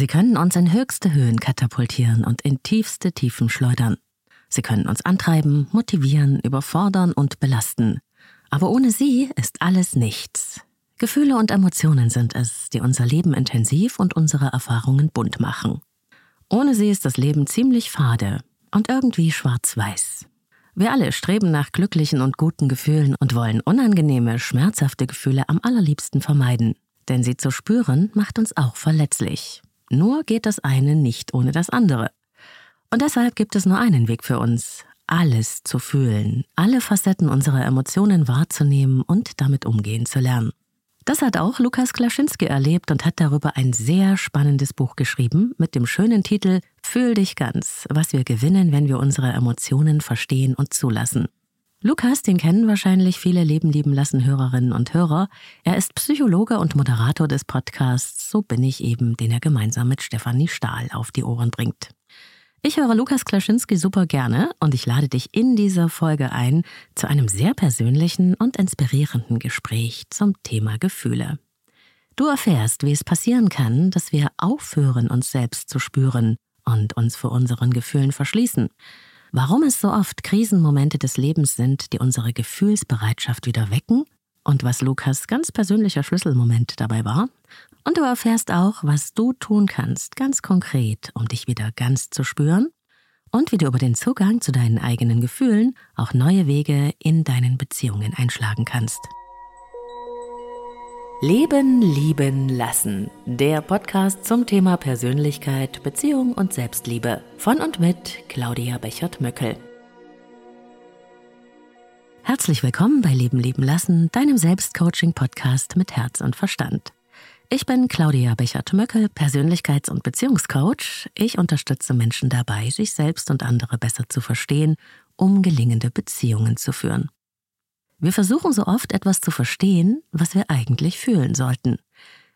Sie können uns in höchste Höhen katapultieren und in tiefste Tiefen schleudern. Sie können uns antreiben, motivieren, überfordern und belasten. Aber ohne sie ist alles nichts. Gefühle und Emotionen sind es, die unser Leben intensiv und unsere Erfahrungen bunt machen. Ohne sie ist das Leben ziemlich fade und irgendwie schwarz-weiß. Wir alle streben nach glücklichen und guten Gefühlen und wollen unangenehme, schmerzhafte Gefühle am allerliebsten vermeiden. Denn sie zu spüren macht uns auch verletzlich. Nur geht das eine nicht ohne das andere. Und deshalb gibt es nur einen Weg für uns, alles zu fühlen, alle Facetten unserer Emotionen wahrzunehmen und damit umgehen zu lernen. Das hat auch Lukas Klaschinski erlebt und hat darüber ein sehr spannendes Buch geschrieben mit dem schönen Titel Fühl dich ganz, was wir gewinnen, wenn wir unsere Emotionen verstehen und zulassen. Lukas, den kennen wahrscheinlich viele Leben lieben lassen Hörerinnen und Hörer. Er ist Psychologe und Moderator des Podcasts So bin ich eben, den er gemeinsam mit Stefanie Stahl auf die Ohren bringt. Ich höre Lukas Klaschinski super gerne und ich lade dich in dieser Folge ein zu einem sehr persönlichen und inspirierenden Gespräch zum Thema Gefühle. Du erfährst, wie es passieren kann, dass wir aufhören, uns selbst zu spüren und uns vor unseren Gefühlen verschließen. Warum es so oft Krisenmomente des Lebens sind, die unsere Gefühlsbereitschaft wieder wecken und was Lukas ganz persönlicher Schlüsselmoment dabei war und du erfährst auch, was du tun kannst, ganz konkret, um dich wieder ganz zu spüren und wie du über den Zugang zu deinen eigenen Gefühlen auch neue Wege in deinen Beziehungen einschlagen kannst. Leben, lieben, lassen. Der Podcast zum Thema Persönlichkeit, Beziehung und Selbstliebe. Von und mit Claudia Bechert-Möckel. Herzlich willkommen bei Leben, lieben, lassen, deinem Selbstcoaching-Podcast mit Herz und Verstand. Ich bin Claudia Bechert-Möckel, Persönlichkeits- und Beziehungscoach. Ich unterstütze Menschen dabei, sich selbst und andere besser zu verstehen, um gelingende Beziehungen zu führen. Wir versuchen so oft etwas zu verstehen, was wir eigentlich fühlen sollten.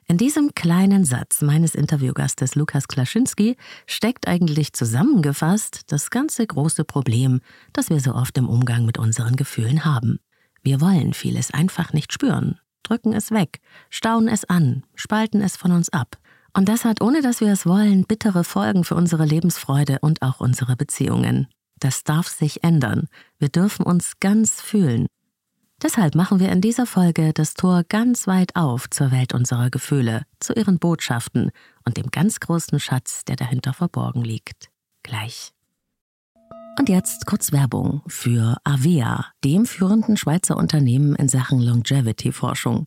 In diesem kleinen Satz meines Interviewgastes Lukas Klaschinski steckt eigentlich zusammengefasst das ganze große Problem, das wir so oft im Umgang mit unseren Gefühlen haben. Wir wollen vieles einfach nicht spüren, drücken es weg, stauen es an, spalten es von uns ab. Und das hat, ohne dass wir es wollen, bittere Folgen für unsere Lebensfreude und auch unsere Beziehungen. Das darf sich ändern. Wir dürfen uns ganz fühlen. Deshalb machen wir in dieser Folge das Tor ganz weit auf zur Welt unserer Gefühle, zu ihren Botschaften und dem ganz großen Schatz, der dahinter verborgen liegt. Gleich. Und jetzt kurz Werbung für Avea, dem führenden Schweizer Unternehmen in Sachen Longevity-Forschung.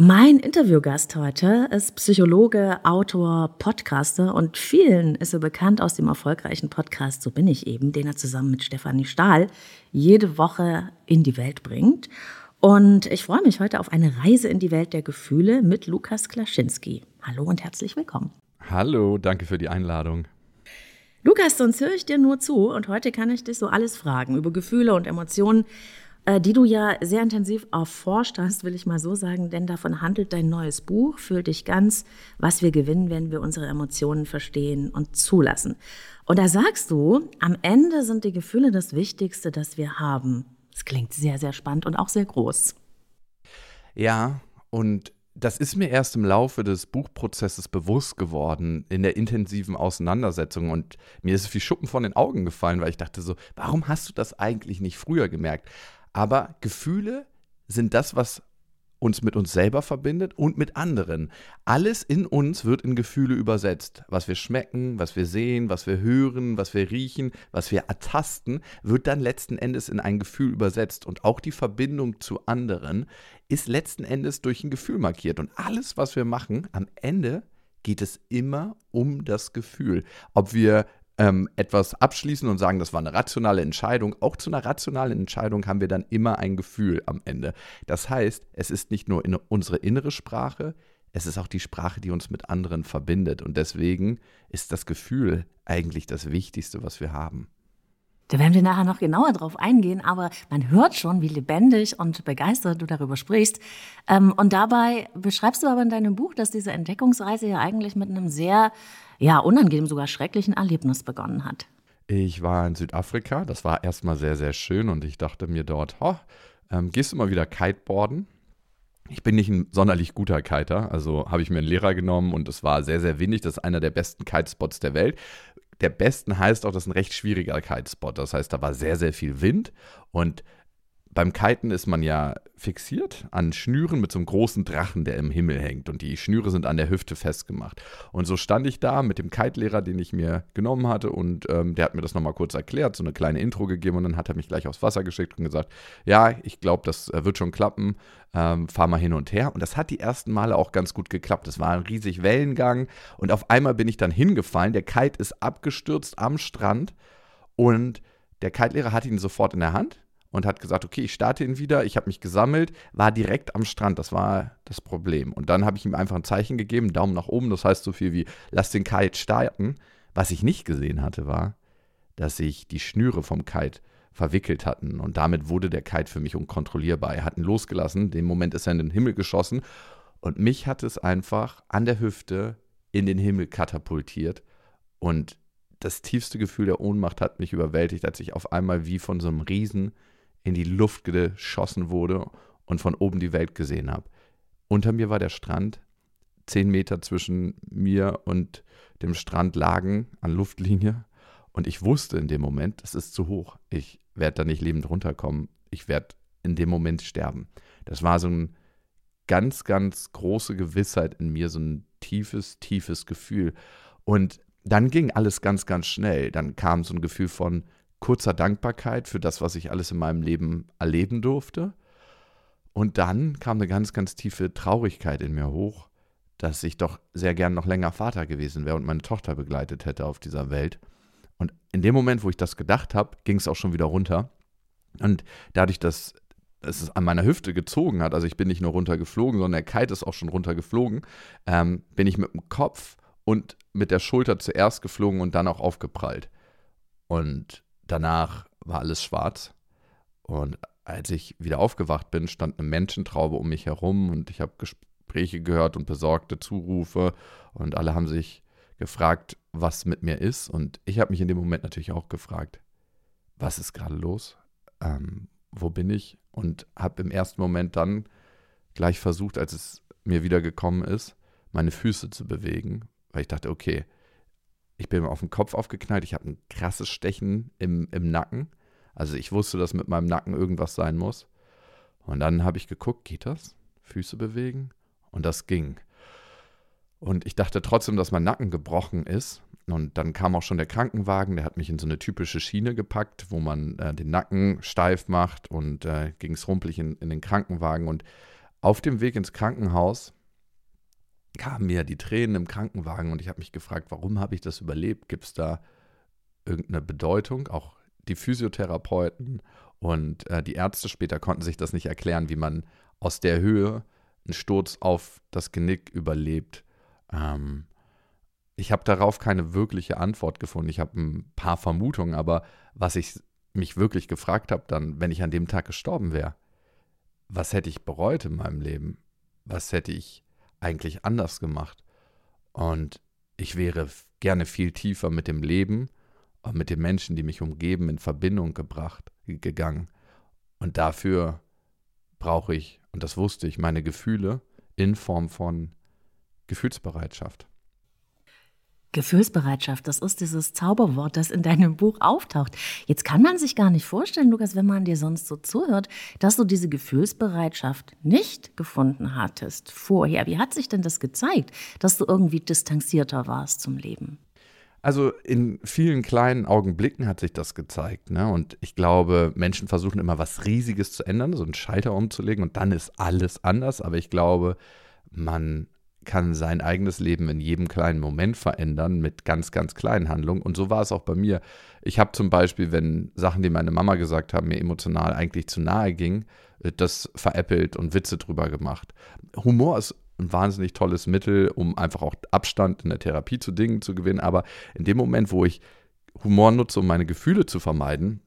Mein Interviewgast heute ist Psychologe, Autor, Podcaster und vielen ist er bekannt aus dem erfolgreichen Podcast So bin ich eben, den er zusammen mit Stefanie Stahl jede Woche in die Welt bringt. Und ich freue mich heute auf eine Reise in die Welt der Gefühle mit Lukas Klaschinski. Hallo und herzlich willkommen. Hallo, danke für die Einladung. Lukas, sonst höre ich dir nur zu und heute kann ich dich so alles fragen über Gefühle und Emotionen, die du ja sehr intensiv erforscht hast, will ich mal so sagen, denn davon handelt dein neues Buch, Fühl dich ganz, was wir gewinnen, wenn wir unsere Emotionen verstehen und zulassen. Und da sagst du, am Ende sind die Gefühle das Wichtigste, das wir haben. Das klingt sehr, sehr spannend und auch sehr groß. Ja, und das ist mir erst im Laufe des Buchprozesses bewusst geworden, in der intensiven Auseinandersetzung. Und mir ist es wie Schuppen von den Augen gefallen, weil ich dachte so, warum hast du das eigentlich nicht früher gemerkt? Aber Gefühle sind das, was uns mit uns selber verbindet und mit anderen. Alles in uns wird in Gefühle übersetzt. Was wir schmecken, was wir sehen, was wir hören, was wir riechen, was wir ertasten, wird dann letzten Endes in ein Gefühl übersetzt. Und auch die Verbindung zu anderen ist letzten Endes durch ein Gefühl markiert. Und alles, was wir machen, am Ende geht es immer um das Gefühl. Ob wir ähm, etwas abschließen und sagen, das war eine rationale Entscheidung. Auch zu einer rationalen Entscheidung haben wir dann immer ein Gefühl am Ende. Das heißt, es ist nicht nur in unsere innere Sprache, es ist auch die Sprache, die uns mit anderen verbindet. Und deswegen ist das Gefühl eigentlich das Wichtigste, was wir haben. Da werden wir nachher noch genauer drauf eingehen, aber man hört schon, wie lebendig und begeistert du darüber sprichst. Ähm, und dabei beschreibst du aber in deinem Buch, dass diese Entdeckungsreise ja eigentlich mit einem sehr, ja, unangenehm, sogar schrecklichen Erlebnis begonnen hat. Ich war in Südafrika, das war erstmal sehr, sehr schön und ich dachte mir dort, oh, ähm, gehst du mal wieder Kiteboarden? Ich bin nicht ein sonderlich guter Kiter, also habe ich mir einen Lehrer genommen und es war sehr, sehr windig. Das ist einer der besten Kitespots der Welt der besten heißt auch, das ist ein recht schwieriger Kitespot. Das heißt, da war sehr, sehr viel Wind und beim Kiten ist man ja fixiert an Schnüren mit so einem großen Drachen, der im Himmel hängt. Und die Schnüre sind an der Hüfte festgemacht. Und so stand ich da mit dem Kite-Lehrer, den ich mir genommen hatte. Und ähm, der hat mir das nochmal kurz erklärt, so eine kleine Intro gegeben. Und dann hat er mich gleich aufs Wasser geschickt und gesagt: Ja, ich glaube, das äh, wird schon klappen. Ähm, fahr mal hin und her. Und das hat die ersten Male auch ganz gut geklappt. Es war ein riesig Wellengang. Und auf einmal bin ich dann hingefallen. Der Kite ist abgestürzt am Strand. Und der Kite-Lehrer hat ihn sofort in der Hand und hat gesagt, okay, ich starte ihn wieder. Ich habe mich gesammelt, war direkt am Strand. Das war das Problem. Und dann habe ich ihm einfach ein Zeichen gegeben, Daumen nach oben. Das heißt so viel wie, lass den Kite starten. Was ich nicht gesehen hatte, war, dass sich die Schnüre vom Kite verwickelt hatten. Und damit wurde der Kite für mich unkontrollierbar. Er hat ihn losgelassen. Den Moment ist er in den Himmel geschossen. Und mich hat es einfach an der Hüfte in den Himmel katapultiert. Und das tiefste Gefühl der Ohnmacht hat mich überwältigt, als ich auf einmal wie von so einem Riesen in die Luft geschossen wurde und von oben die Welt gesehen habe. Unter mir war der Strand, zehn Meter zwischen mir und dem Strand lagen an Luftlinie und ich wusste in dem Moment, das ist zu hoch. Ich werde da nicht lebend runterkommen. Ich werde in dem Moment sterben. Das war so eine ganz, ganz große Gewissheit in mir, so ein tiefes, tiefes Gefühl. Und dann ging alles ganz, ganz schnell. Dann kam so ein Gefühl von, kurzer Dankbarkeit für das, was ich alles in meinem Leben erleben durfte. Und dann kam eine ganz, ganz tiefe Traurigkeit in mir hoch, dass ich doch sehr gern noch länger Vater gewesen wäre und meine Tochter begleitet hätte auf dieser Welt. Und in dem Moment, wo ich das gedacht habe, ging es auch schon wieder runter. Und dadurch, dass es an meiner Hüfte gezogen hat, also ich bin nicht nur runtergeflogen, sondern der Kite ist auch schon runtergeflogen, ähm, bin ich mit dem Kopf und mit der Schulter zuerst geflogen und dann auch aufgeprallt. Und Danach war alles schwarz. Und als ich wieder aufgewacht bin, stand eine Menschentraube um mich herum und ich habe Gespräche gehört und besorgte Zurufe und alle haben sich gefragt, was mit mir ist. Und ich habe mich in dem Moment natürlich auch gefragt, was ist gerade los? Ähm, wo bin ich? Und habe im ersten Moment dann gleich versucht, als es mir wieder gekommen ist, meine Füße zu bewegen, weil ich dachte, okay, ich bin auf den Kopf aufgeknallt, ich habe ein krasses Stechen im, im Nacken. Also ich wusste, dass mit meinem Nacken irgendwas sein muss. Und dann habe ich geguckt, geht das? Füße bewegen? Und das ging. Und ich dachte trotzdem, dass mein Nacken gebrochen ist. Und dann kam auch schon der Krankenwagen, der hat mich in so eine typische Schiene gepackt, wo man äh, den Nacken steif macht und äh, ging es rumpelig in, in den Krankenwagen. Und auf dem Weg ins Krankenhaus kamen mir die Tränen im Krankenwagen und ich habe mich gefragt, warum habe ich das überlebt? Gibt es da irgendeine Bedeutung? Auch die Physiotherapeuten und äh, die Ärzte später konnten sich das nicht erklären, wie man aus der Höhe einen Sturz auf das Genick überlebt. Ähm, ich habe darauf keine wirkliche Antwort gefunden. Ich habe ein paar Vermutungen, aber was ich mich wirklich gefragt habe, dann, wenn ich an dem Tag gestorben wäre, was hätte ich bereut in meinem Leben? Was hätte ich eigentlich anders gemacht. Und ich wäre gerne viel tiefer mit dem Leben und mit den Menschen, die mich umgeben, in Verbindung gebracht, gegangen. Und dafür brauche ich, und das wusste ich, meine Gefühle in Form von Gefühlsbereitschaft. Gefühlsbereitschaft, das ist dieses Zauberwort, das in deinem Buch auftaucht. Jetzt kann man sich gar nicht vorstellen, Lukas, wenn man dir sonst so zuhört, dass du diese Gefühlsbereitschaft nicht gefunden hattest vorher. Wie hat sich denn das gezeigt, dass du irgendwie distanzierter warst zum Leben? Also in vielen kleinen Augenblicken hat sich das gezeigt. Ne? Und ich glaube, Menschen versuchen immer was Riesiges zu ändern, so einen Schalter umzulegen und dann ist alles anders. Aber ich glaube, man kann sein eigenes Leben in jedem kleinen Moment verändern mit ganz, ganz kleinen Handlungen. Und so war es auch bei mir. Ich habe zum Beispiel, wenn Sachen, die meine Mama gesagt haben, mir emotional eigentlich zu nahe gingen, äh, das veräppelt und Witze drüber gemacht. Humor ist ein wahnsinnig tolles Mittel, um einfach auch Abstand in der Therapie zu Dingen zu gewinnen. Aber in dem Moment, wo ich Humor nutze, um meine Gefühle zu vermeiden,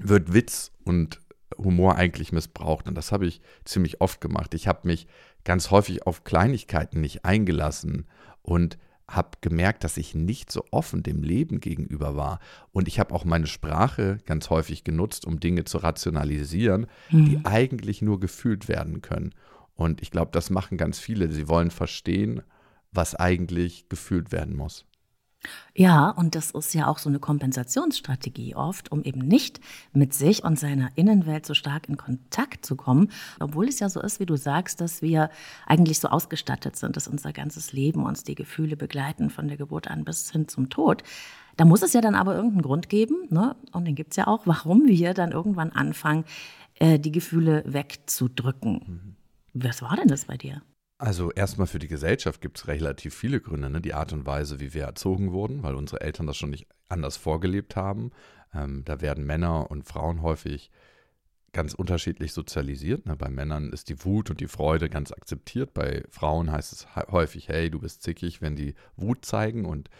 wird Witz und Humor eigentlich missbraucht. Und das habe ich ziemlich oft gemacht. Ich habe mich ganz häufig auf Kleinigkeiten nicht eingelassen und habe gemerkt, dass ich nicht so offen dem Leben gegenüber war. Und ich habe auch meine Sprache ganz häufig genutzt, um Dinge zu rationalisieren, mhm. die eigentlich nur gefühlt werden können. Und ich glaube, das machen ganz viele. Sie wollen verstehen, was eigentlich gefühlt werden muss. Ja, und das ist ja auch so eine Kompensationsstrategie oft, um eben nicht mit sich und seiner Innenwelt so stark in Kontakt zu kommen, obwohl es ja so ist, wie du sagst, dass wir eigentlich so ausgestattet sind, dass unser ganzes Leben uns die Gefühle begleiten, von der Geburt an bis hin zum Tod. Da muss es ja dann aber irgendeinen Grund geben, ne? und den gibt es ja auch, warum wir dann irgendwann anfangen, äh, die Gefühle wegzudrücken. Mhm. Was war denn das bei dir? Also erstmal für die Gesellschaft gibt es relativ viele Gründe. Ne? Die Art und Weise, wie wir erzogen wurden, weil unsere Eltern das schon nicht anders vorgelebt haben. Ähm, da werden Männer und Frauen häufig ganz unterschiedlich sozialisiert. Ne? Bei Männern ist die Wut und die Freude ganz akzeptiert. Bei Frauen heißt es häufig, hey, du bist zickig, wenn die Wut zeigen. Und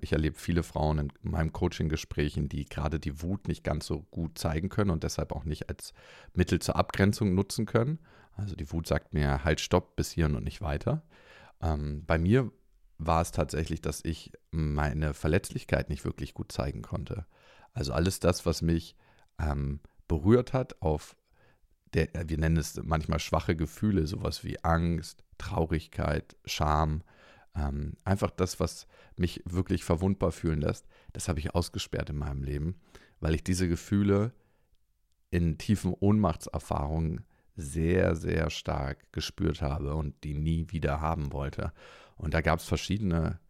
ich erlebe viele Frauen in meinen Coaching-Gesprächen, die gerade die Wut nicht ganz so gut zeigen können und deshalb auch nicht als Mittel zur Abgrenzung nutzen können. Also die Wut sagt mir, halt, stopp, bis hierhin und nicht weiter. Ähm, bei mir war es tatsächlich, dass ich meine Verletzlichkeit nicht wirklich gut zeigen konnte. Also alles das, was mich ähm, berührt hat auf der, wir nennen es manchmal schwache Gefühle, sowas wie Angst, Traurigkeit, Scham, ähm, einfach das, was mich wirklich verwundbar fühlen lässt, das habe ich ausgesperrt in meinem Leben, weil ich diese Gefühle in tiefen Ohnmachtserfahrungen sehr, sehr stark gespürt habe und die nie wieder haben wollte. Und da gab es verschiedene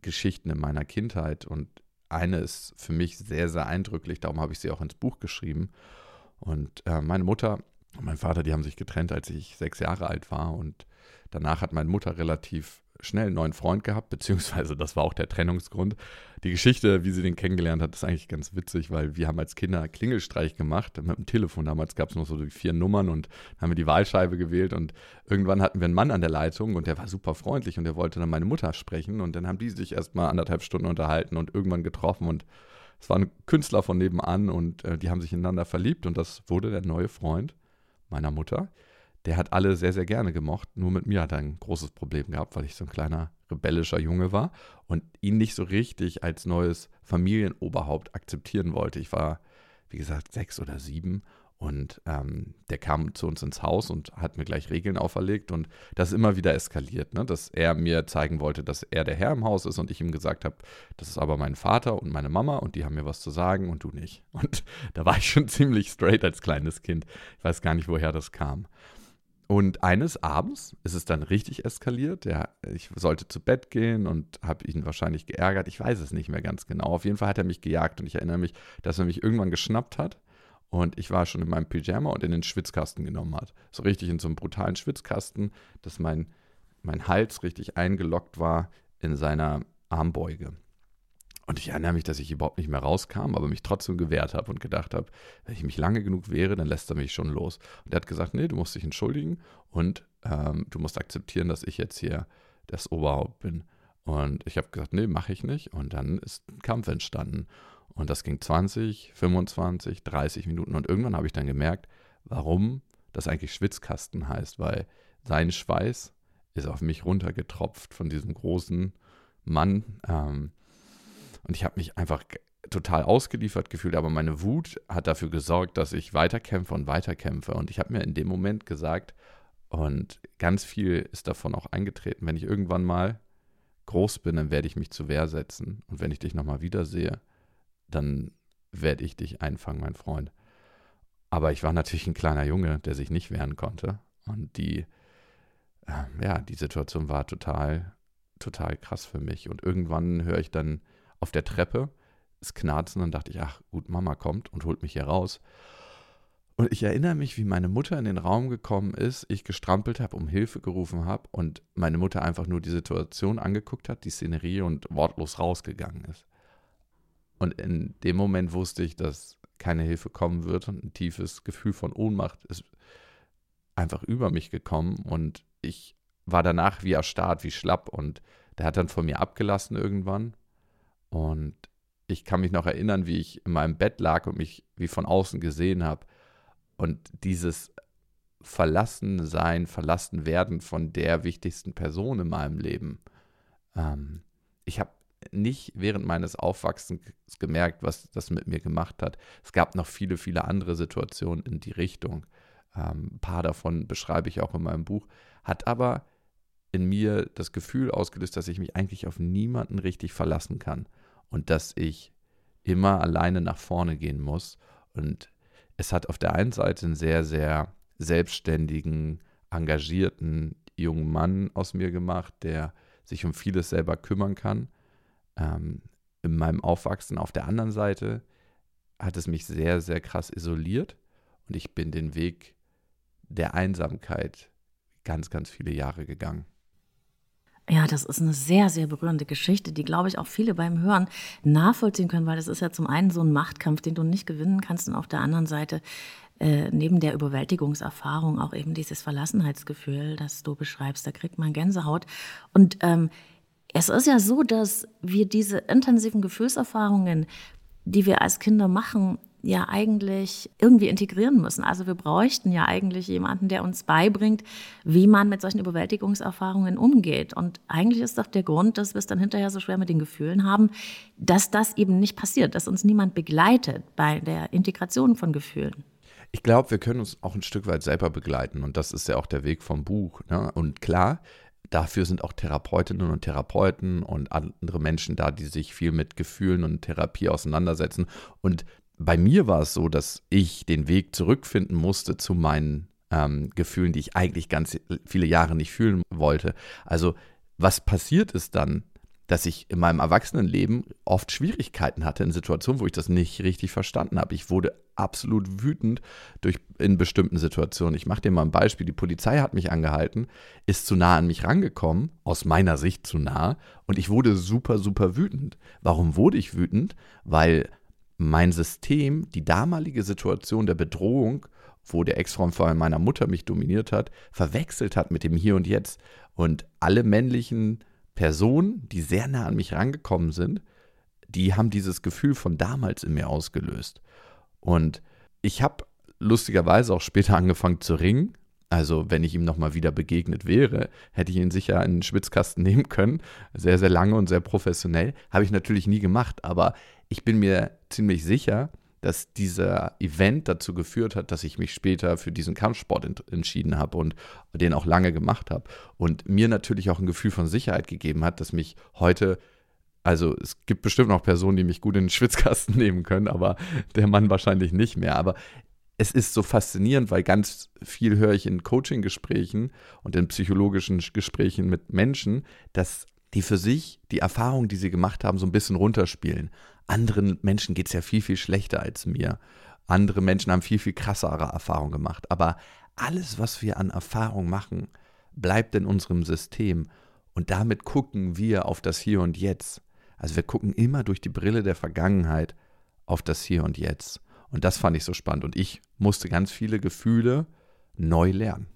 Geschichten in meiner Kindheit und eine ist für mich sehr, sehr eindrücklich, darum habe ich sie auch ins Buch geschrieben. Und äh, meine Mutter und mein Vater, die haben sich getrennt, als ich sechs Jahre alt war. Und danach hat meine Mutter relativ schnell einen neuen Freund gehabt, beziehungsweise das war auch der Trennungsgrund. Die Geschichte, wie sie den kennengelernt hat, ist eigentlich ganz witzig, weil wir haben als Kinder Klingelstreich gemacht mit dem Telefon. Damals gab es noch so die vier Nummern und haben wir die Wahlscheibe gewählt und irgendwann hatten wir einen Mann an der Leitung und der war super freundlich und der wollte dann meine Mutter sprechen und dann haben die sich erstmal anderthalb Stunden unterhalten und irgendwann getroffen und es war ein Künstler von nebenan und äh, die haben sich ineinander verliebt und das wurde der neue Freund meiner Mutter der hat alle sehr, sehr gerne gemocht. Nur mit mir hat er ein großes Problem gehabt, weil ich so ein kleiner rebellischer Junge war und ihn nicht so richtig als neues Familienoberhaupt akzeptieren wollte. Ich war, wie gesagt, sechs oder sieben und ähm, der kam zu uns ins Haus und hat mir gleich Regeln auferlegt und das ist immer wieder eskaliert, ne? dass er mir zeigen wollte, dass er der Herr im Haus ist und ich ihm gesagt habe, das ist aber mein Vater und meine Mama und die haben mir was zu sagen und du nicht. Und da war ich schon ziemlich straight als kleines Kind. Ich weiß gar nicht, woher das kam. Und eines Abends ist es dann richtig eskaliert. Ja, ich sollte zu Bett gehen und habe ihn wahrscheinlich geärgert. Ich weiß es nicht mehr ganz genau. Auf jeden Fall hat er mich gejagt und ich erinnere mich, dass er mich irgendwann geschnappt hat und ich war schon in meinem Pyjama und in den Schwitzkasten genommen hat. So richtig in so einem brutalen Schwitzkasten, dass mein, mein Hals richtig eingeloggt war in seiner Armbeuge. Und ich erinnere mich, dass ich überhaupt nicht mehr rauskam, aber mich trotzdem gewehrt habe und gedacht habe, wenn ich mich lange genug wehre, dann lässt er mich schon los. Und er hat gesagt, nee, du musst dich entschuldigen und ähm, du musst akzeptieren, dass ich jetzt hier das Oberhaupt bin. Und ich habe gesagt, nee, mache ich nicht. Und dann ist ein Kampf entstanden. Und das ging 20, 25, 30 Minuten. Und irgendwann habe ich dann gemerkt, warum das eigentlich Schwitzkasten heißt, weil sein Schweiß ist auf mich runtergetropft von diesem großen Mann. Ähm, und ich habe mich einfach total ausgeliefert gefühlt, aber meine Wut hat dafür gesorgt, dass ich weiterkämpfe und weiterkämpfe. Und ich habe mir in dem Moment gesagt, und ganz viel ist davon auch eingetreten, wenn ich irgendwann mal groß bin, dann werde ich mich zur Wehr setzen. Und wenn ich dich nochmal wiedersehe, dann werde ich dich einfangen, mein Freund. Aber ich war natürlich ein kleiner Junge, der sich nicht wehren konnte. Und die, äh, ja, die Situation war total, total krass für mich. Und irgendwann höre ich dann auf der Treppe es knarzen und dachte ich, ach gut, Mama kommt und holt mich hier raus. Und ich erinnere mich, wie meine Mutter in den Raum gekommen ist, ich gestrampelt habe, um Hilfe gerufen habe und meine Mutter einfach nur die Situation angeguckt hat, die Szenerie und wortlos rausgegangen ist. Und in dem Moment wusste ich, dass keine Hilfe kommen wird und ein tiefes Gefühl von Ohnmacht ist einfach über mich gekommen und ich war danach wie erstarrt, wie schlapp und der hat dann von mir abgelassen irgendwann und ich kann mich noch erinnern, wie ich in meinem Bett lag und mich wie von außen gesehen habe und dieses verlassen sein, verlassen werden von der wichtigsten Person in meinem Leben. Ähm, ich habe nicht während meines Aufwachsens gemerkt, was das mit mir gemacht hat. Es gab noch viele, viele andere Situationen in die Richtung. Ähm, ein paar davon beschreibe ich auch in meinem Buch. Hat aber in mir das Gefühl ausgelöst, dass ich mich eigentlich auf niemanden richtig verlassen kann und dass ich immer alleine nach vorne gehen muss. Und es hat auf der einen Seite einen sehr, sehr selbstständigen, engagierten jungen Mann aus mir gemacht, der sich um vieles selber kümmern kann ähm, in meinem Aufwachsen. Auf der anderen Seite hat es mich sehr, sehr krass isoliert und ich bin den Weg der Einsamkeit ganz, ganz viele Jahre gegangen. Ja, das ist eine sehr, sehr berührende Geschichte, die, glaube ich, auch viele beim Hören nachvollziehen können, weil das ist ja zum einen so ein Machtkampf, den du nicht gewinnen kannst und auf der anderen Seite äh, neben der Überwältigungserfahrung auch eben dieses Verlassenheitsgefühl, das du beschreibst, da kriegt man Gänsehaut. Und ähm, es ist ja so, dass wir diese intensiven Gefühlserfahrungen, die wir als Kinder machen, ja eigentlich irgendwie integrieren müssen. Also wir bräuchten ja eigentlich jemanden, der uns beibringt, wie man mit solchen Überwältigungserfahrungen umgeht. Und eigentlich ist doch der Grund, dass wir es dann hinterher so schwer mit den Gefühlen haben, dass das eben nicht passiert, dass uns niemand begleitet bei der Integration von Gefühlen. Ich glaube, wir können uns auch ein Stück weit selber begleiten und das ist ja auch der Weg vom Buch. Ne? Und klar, dafür sind auch Therapeutinnen und Therapeuten und andere Menschen da, die sich viel mit Gefühlen und Therapie auseinandersetzen. Und bei mir war es so, dass ich den Weg zurückfinden musste zu meinen ähm, Gefühlen, die ich eigentlich ganz viele Jahre nicht fühlen wollte. Also was passiert ist dann, dass ich in meinem Erwachsenenleben oft Schwierigkeiten hatte in Situationen, wo ich das nicht richtig verstanden habe. Ich wurde absolut wütend durch, in bestimmten Situationen. Ich mache dir mal ein Beispiel. Die Polizei hat mich angehalten, ist zu nah an mich rangekommen, aus meiner Sicht zu nah, und ich wurde super, super wütend. Warum wurde ich wütend? Weil mein System die damalige Situation der Bedrohung, wo der Ex-Freund von meiner Mutter mich dominiert hat, verwechselt hat mit dem Hier und Jetzt. Und alle männlichen Personen, die sehr nah an mich rangekommen sind, die haben dieses Gefühl von damals in mir ausgelöst. Und ich habe lustigerweise auch später angefangen zu ringen. Also, wenn ich ihm nochmal wieder begegnet wäre, hätte ich ihn sicher in den Schwitzkasten nehmen können. Sehr, sehr lange und sehr professionell. Habe ich natürlich nie gemacht, aber ich bin mir ziemlich sicher, dass dieser Event dazu geführt hat, dass ich mich später für diesen Kampfsport ent entschieden habe und den auch lange gemacht habe. Und mir natürlich auch ein Gefühl von Sicherheit gegeben hat, dass mich heute, also es gibt bestimmt noch Personen, die mich gut in den Schwitzkasten nehmen können, aber der Mann wahrscheinlich nicht mehr. Aber es ist so faszinierend, weil ganz viel höre ich in Coaching-Gesprächen und in psychologischen Gesprächen mit Menschen, dass die für sich die Erfahrung, die sie gemacht haben, so ein bisschen runterspielen anderen Menschen geht es ja viel, viel schlechter als mir. Andere Menschen haben viel, viel krassere Erfahrungen gemacht. Aber alles, was wir an Erfahrung machen, bleibt in unserem System. Und damit gucken wir auf das Hier und Jetzt. Also wir gucken immer durch die Brille der Vergangenheit auf das Hier und Jetzt. Und das fand ich so spannend. Und ich musste ganz viele Gefühle neu lernen.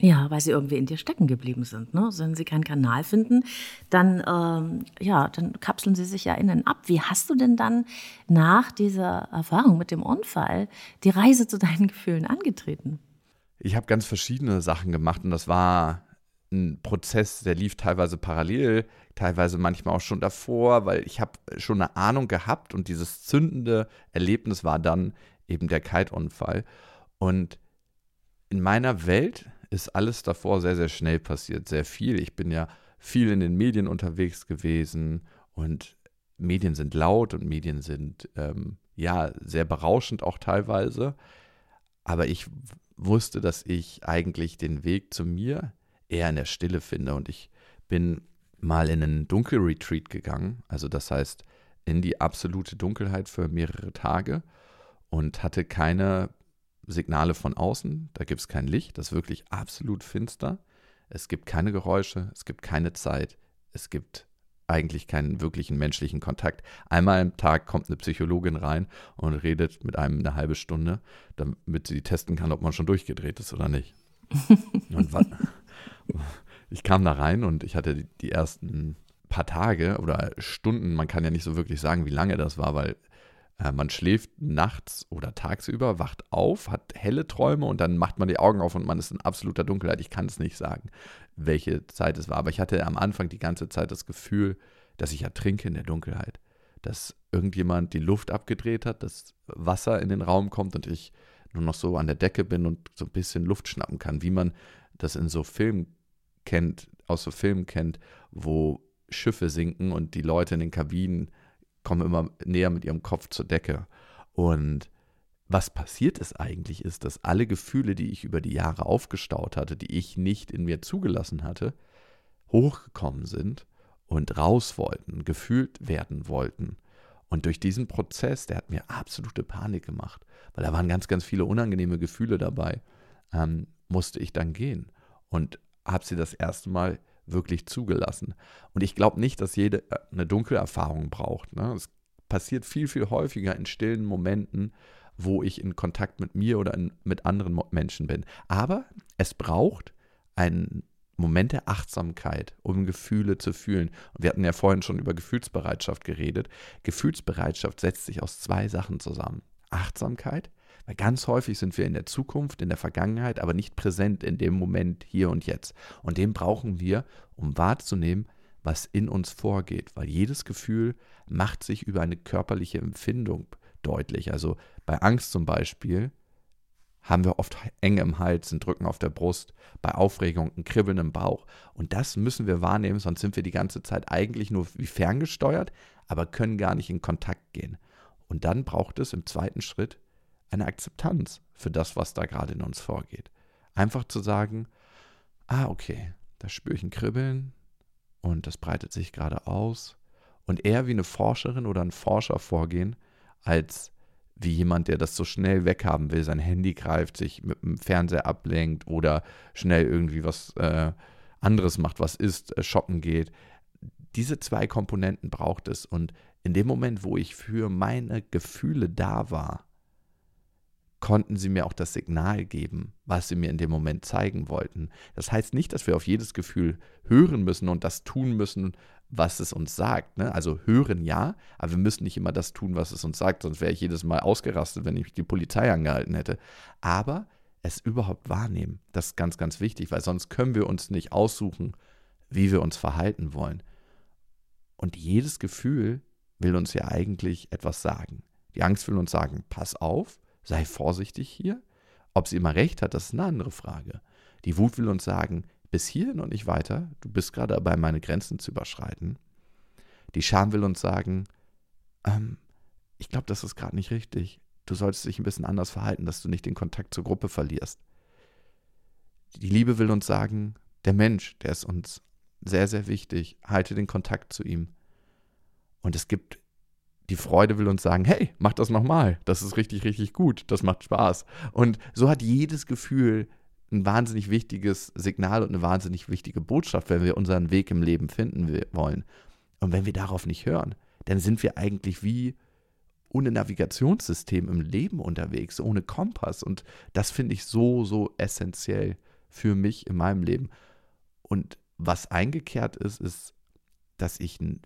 Ja, weil sie irgendwie in dir stecken geblieben sind. Ne? Wenn sie keinen Kanal finden, dann, ähm, ja, dann kapseln sie sich ja innen ab. Wie hast du denn dann nach dieser Erfahrung mit dem Unfall die Reise zu deinen Gefühlen angetreten? Ich habe ganz verschiedene Sachen gemacht und das war ein Prozess, der lief teilweise parallel, teilweise manchmal auch schon davor, weil ich habe schon eine Ahnung gehabt und dieses zündende Erlebnis war dann eben der Kite-Unfall. Und in meiner Welt ist alles davor sehr, sehr schnell passiert, sehr viel. Ich bin ja viel in den Medien unterwegs gewesen und Medien sind laut und Medien sind ähm, ja sehr berauschend auch teilweise. Aber ich wusste, dass ich eigentlich den Weg zu mir eher in der Stille finde. Und ich bin mal in einen Dunkelretreat gegangen, also das heißt in die absolute Dunkelheit für mehrere Tage und hatte keine Signale von außen. Da gibt es kein Licht, das ist wirklich absolut finster. Es gibt keine Geräusche, es gibt keine Zeit, es gibt eigentlich keinen wirklichen menschlichen Kontakt. Einmal am Tag kommt eine Psychologin rein und redet mit einem eine halbe Stunde, damit sie testen kann, ob man schon durchgedreht ist oder nicht. und ich kam da rein und ich hatte die ersten paar Tage oder Stunden, man kann ja nicht so wirklich sagen, wie lange das war, weil äh, man schläft nachts oder tagsüber, wacht auf, hat helle Träume und dann macht man die Augen auf und man ist in absoluter Dunkelheit. Ich kann es nicht sagen, welche Zeit es war, aber ich hatte am Anfang die ganze Zeit das Gefühl, dass ich ertrinke in der Dunkelheit. Dass irgendjemand die Luft abgedreht hat, dass Wasser in den Raum kommt und ich nur noch so an der Decke bin und so ein bisschen Luft schnappen kann, wie man das in so Filmen kennt, aus so Filmen kennt, wo Schiffe sinken und die Leute in den Kabinen kommen immer näher mit ihrem Kopf zur Decke. Und was passiert ist eigentlich, ist, dass alle Gefühle, die ich über die Jahre aufgestaut hatte, die ich nicht in mir zugelassen hatte, hochgekommen sind und raus wollten, gefühlt werden wollten. Und durch diesen Prozess, der hat mir absolute Panik gemacht, weil da waren ganz, ganz viele unangenehme Gefühle dabei, ähm, musste ich dann gehen und habe sie das erste Mal wirklich zugelassen. Und ich glaube nicht, dass jede äh, eine Dunkelerfahrung braucht. Ne? Es passiert viel, viel häufiger in stillen Momenten, wo ich in Kontakt mit mir oder in, mit anderen Menschen bin. Aber es braucht einen Moment der Achtsamkeit, um Gefühle zu fühlen. Und wir hatten ja vorhin schon über Gefühlsbereitschaft geredet. Gefühlsbereitschaft setzt sich aus zwei Sachen zusammen. Achtsamkeit weil ganz häufig sind wir in der Zukunft, in der Vergangenheit, aber nicht präsent in dem Moment hier und jetzt. Und den brauchen wir, um wahrzunehmen, was in uns vorgeht, weil jedes Gefühl macht sich über eine körperliche Empfindung deutlich. Also bei Angst zum Beispiel haben wir oft Enge im Hals, ein Drücken auf der Brust, bei Aufregung ein Kribbeln im Bauch. Und das müssen wir wahrnehmen, sonst sind wir die ganze Zeit eigentlich nur wie ferngesteuert, aber können gar nicht in Kontakt gehen. Und dann braucht es im zweiten Schritt eine Akzeptanz für das, was da gerade in uns vorgeht. Einfach zu sagen, ah, okay, da spüre ich ein Kribbeln und das breitet sich gerade aus. Und eher wie eine Forscherin oder ein Forscher vorgehen, als wie jemand, der das so schnell weghaben will, sein Handy greift, sich mit dem Fernseher ablenkt oder schnell irgendwie was äh, anderes macht, was ist, äh, shoppen geht. Diese zwei Komponenten braucht es. Und in dem Moment, wo ich für meine Gefühle da war, konnten sie mir auch das Signal geben, was sie mir in dem Moment zeigen wollten. Das heißt nicht, dass wir auf jedes Gefühl hören müssen und das tun müssen, was es uns sagt. Ne? Also hören ja, aber wir müssen nicht immer das tun, was es uns sagt, sonst wäre ich jedes Mal ausgerastet, wenn ich die Polizei angehalten hätte. Aber es überhaupt wahrnehmen, das ist ganz, ganz wichtig, weil sonst können wir uns nicht aussuchen, wie wir uns verhalten wollen. Und jedes Gefühl will uns ja eigentlich etwas sagen. Die Angst will uns sagen, pass auf, sei vorsichtig hier. Ob sie immer recht hat, das ist eine andere Frage. Die Wut will uns sagen, bis hierhin und nicht weiter, du bist gerade dabei, meine Grenzen zu überschreiten. Die Scham will uns sagen, ähm, ich glaube, das ist gerade nicht richtig. Du solltest dich ein bisschen anders verhalten, dass du nicht den Kontakt zur Gruppe verlierst. Die Liebe will uns sagen, der Mensch, der ist uns sehr, sehr wichtig, halte den Kontakt zu ihm. Und es gibt die Freude will uns sagen, hey, mach das nochmal. Das ist richtig, richtig gut. Das macht Spaß. Und so hat jedes Gefühl ein wahnsinnig wichtiges Signal und eine wahnsinnig wichtige Botschaft, wenn wir unseren Weg im Leben finden wollen. Und wenn wir darauf nicht hören, dann sind wir eigentlich wie ohne Navigationssystem im Leben unterwegs, ohne Kompass. Und das finde ich so, so essentiell für mich in meinem Leben. Und was eingekehrt ist, ist, dass ich ein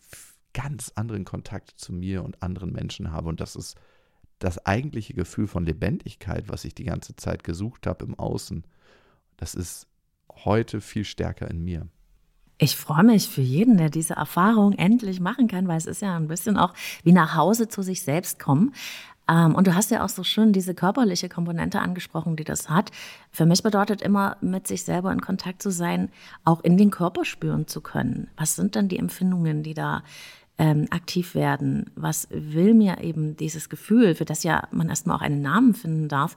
ganz anderen Kontakt zu mir und anderen Menschen habe. Und das ist das eigentliche Gefühl von Lebendigkeit, was ich die ganze Zeit gesucht habe im Außen. Das ist heute viel stärker in mir. Ich freue mich für jeden, der diese Erfahrung endlich machen kann, weil es ist ja ein bisschen auch wie nach Hause zu sich selbst kommen. Ähm, und du hast ja auch so schön diese körperliche Komponente angesprochen, die das hat. Für mich bedeutet immer, mit sich selber in Kontakt zu sein, auch in den Körper spüren zu können. Was sind denn die Empfindungen, die da ähm, aktiv werden? Was will mir eben dieses Gefühl, für das ja man erstmal auch einen Namen finden darf,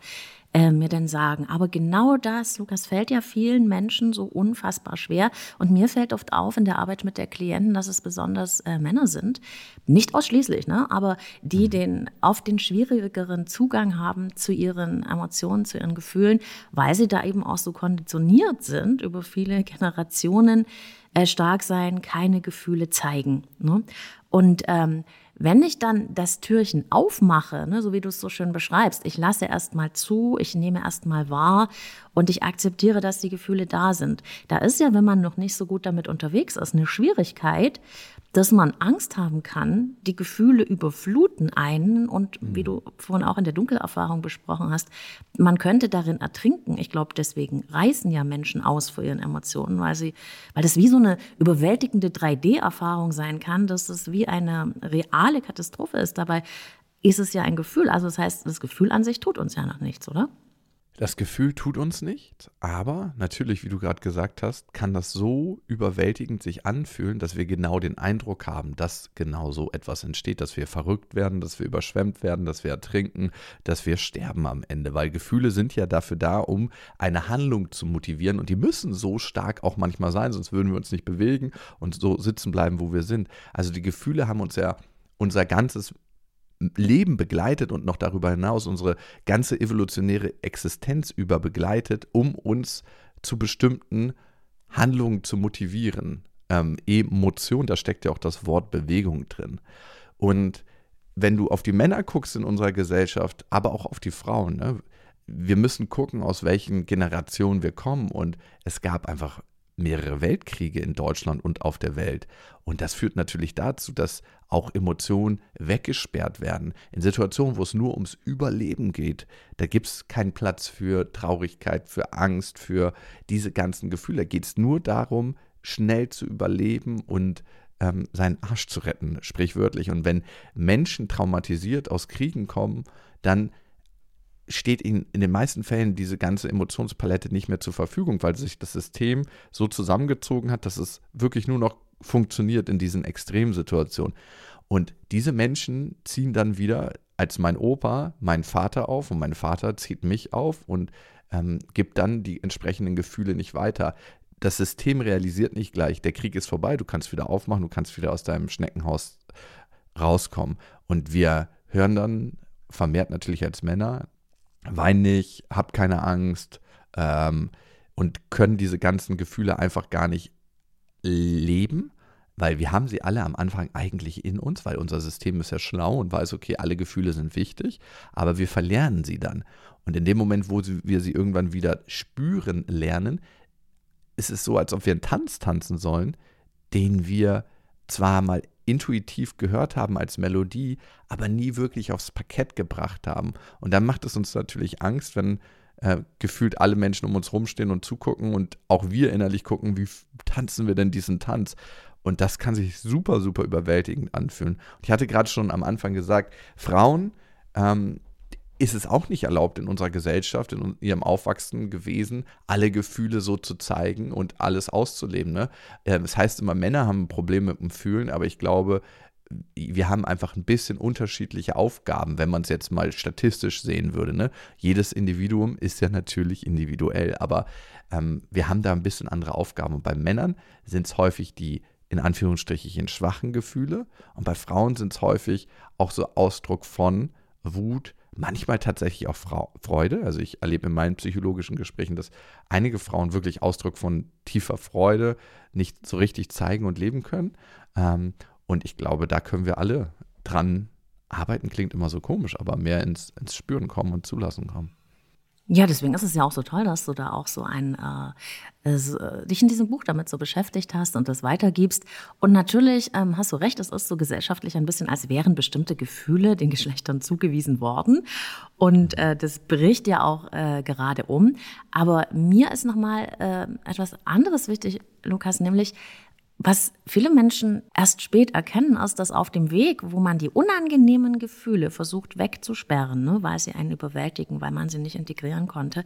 äh, mir denn sagen? Aber genau das, Lukas, fällt ja vielen Menschen so unfassbar schwer. Und mir fällt oft auf in der Arbeit mit der Klienten, dass es besonders äh, Männer sind. Nicht ausschließlich, ne? aber die mhm. den oft den schwierigeren Zugang haben zu ihren Emotionen, zu ihren Gefühlen, weil sie da eben auch so konditioniert sind über viele Generationen äh, stark sein, keine Gefühle zeigen. Ne? Und ähm, wenn ich dann das Türchen aufmache, ne, so wie du es so schön beschreibst, ich lasse erstmal zu, ich nehme erstmal wahr und ich akzeptiere, dass die Gefühle da sind. Da ist ja, wenn man noch nicht so gut damit unterwegs ist, eine Schwierigkeit, dass man Angst haben kann, die Gefühle überfluten einen und mhm. wie du vorhin auch in der Dunkelerfahrung besprochen hast, man könnte darin ertrinken. Ich glaube, deswegen reißen ja Menschen aus vor ihren Emotionen, weil sie, weil das wie so eine überwältigende 3D-Erfahrung sein kann, dass es wie eine reale Katastrophe ist. Dabei ist es ja ein Gefühl. Also das heißt, das Gefühl an sich tut uns ja noch nichts, oder? Das Gefühl tut uns nichts, aber natürlich, wie du gerade gesagt hast, kann das so überwältigend sich anfühlen, dass wir genau den Eindruck haben, dass genau so etwas entsteht, dass wir verrückt werden, dass wir überschwemmt werden, dass wir ertrinken, dass wir sterben am Ende, weil Gefühle sind ja dafür da, um eine Handlung zu motivieren und die müssen so stark auch manchmal sein, sonst würden wir uns nicht bewegen und so sitzen bleiben, wo wir sind. Also die Gefühle haben uns ja unser ganzes Leben begleitet und noch darüber hinaus unsere ganze evolutionäre Existenz über begleitet, um uns zu bestimmten Handlungen zu motivieren. Ähm, Emotion, da steckt ja auch das Wort Bewegung drin. Und wenn du auf die Männer guckst in unserer Gesellschaft, aber auch auf die Frauen, ne, wir müssen gucken, aus welchen Generationen wir kommen. Und es gab einfach mehrere Weltkriege in Deutschland und auf der Welt. Und das führt natürlich dazu, dass auch Emotionen weggesperrt werden. In Situationen, wo es nur ums Überleben geht, da gibt es keinen Platz für Traurigkeit, für Angst, für diese ganzen Gefühle. Da geht es nur darum, schnell zu überleben und ähm, seinen Arsch zu retten, sprichwörtlich. Und wenn Menschen traumatisiert aus Kriegen kommen, dann steht ihnen in den meisten Fällen diese ganze Emotionspalette nicht mehr zur Verfügung, weil sich das System so zusammengezogen hat, dass es wirklich nur noch funktioniert in diesen Extremsituationen. Und diese Menschen ziehen dann wieder als mein Opa meinen Vater auf und mein Vater zieht mich auf und ähm, gibt dann die entsprechenden Gefühle nicht weiter. Das System realisiert nicht gleich, der Krieg ist vorbei, du kannst wieder aufmachen, du kannst wieder aus deinem Schneckenhaus rauskommen. Und wir hören dann vermehrt natürlich als Männer, wein nicht, hab keine Angst ähm, und können diese ganzen Gefühle einfach gar nicht leben, weil wir haben sie alle am Anfang eigentlich in uns, weil unser System ist ja schlau und weiß, okay, alle Gefühle sind wichtig, aber wir verlernen sie dann. Und in dem Moment, wo wir sie irgendwann wieder spüren lernen, ist es so, als ob wir einen Tanz tanzen sollen, den wir zwar mal intuitiv gehört haben als Melodie, aber nie wirklich aufs Parkett gebracht haben. Und dann macht es uns natürlich Angst, wenn äh, gefühlt alle Menschen um uns rumstehen und zugucken und auch wir innerlich gucken, wie tanzen wir denn diesen Tanz. Und das kann sich super, super überwältigend anfühlen. Und ich hatte gerade schon am Anfang gesagt, Frauen ähm, ist es auch nicht erlaubt in unserer Gesellschaft, in ihrem Aufwachsen gewesen, alle Gefühle so zu zeigen und alles auszuleben. Ne? Ähm, das heißt immer, Männer haben ein Problem mit dem Fühlen, aber ich glaube, wir haben einfach ein bisschen unterschiedliche Aufgaben, wenn man es jetzt mal statistisch sehen würde. Ne? Jedes Individuum ist ja natürlich individuell, aber ähm, wir haben da ein bisschen andere Aufgaben. Und bei Männern sind es häufig die in Anführungsstrichen schwachen Gefühle und bei Frauen sind es häufig auch so Ausdruck von Wut, manchmal tatsächlich auch Frau, Freude. Also ich erlebe in meinen psychologischen Gesprächen, dass einige Frauen wirklich Ausdruck von tiefer Freude nicht so richtig zeigen und leben können. Ähm, und ich glaube, da können wir alle dran arbeiten, klingt immer so komisch, aber mehr ins, ins Spüren kommen und zulassen kommen. Ja, deswegen ist es ja auch so toll, dass du da auch so ein, äh, äh, dich in diesem Buch damit so beschäftigt hast und das weitergibst. Und natürlich ähm, hast du recht, es ist so gesellschaftlich ein bisschen, als wären bestimmte Gefühle den Geschlechtern zugewiesen worden. Und äh, das bricht ja auch äh, gerade um. Aber mir ist nochmal äh, etwas anderes wichtig, Lukas, nämlich was viele Menschen erst spät erkennen, ist, dass auf dem Weg, wo man die unangenehmen Gefühle versucht wegzusperren, ne, weil sie einen überwältigen, weil man sie nicht integrieren konnte,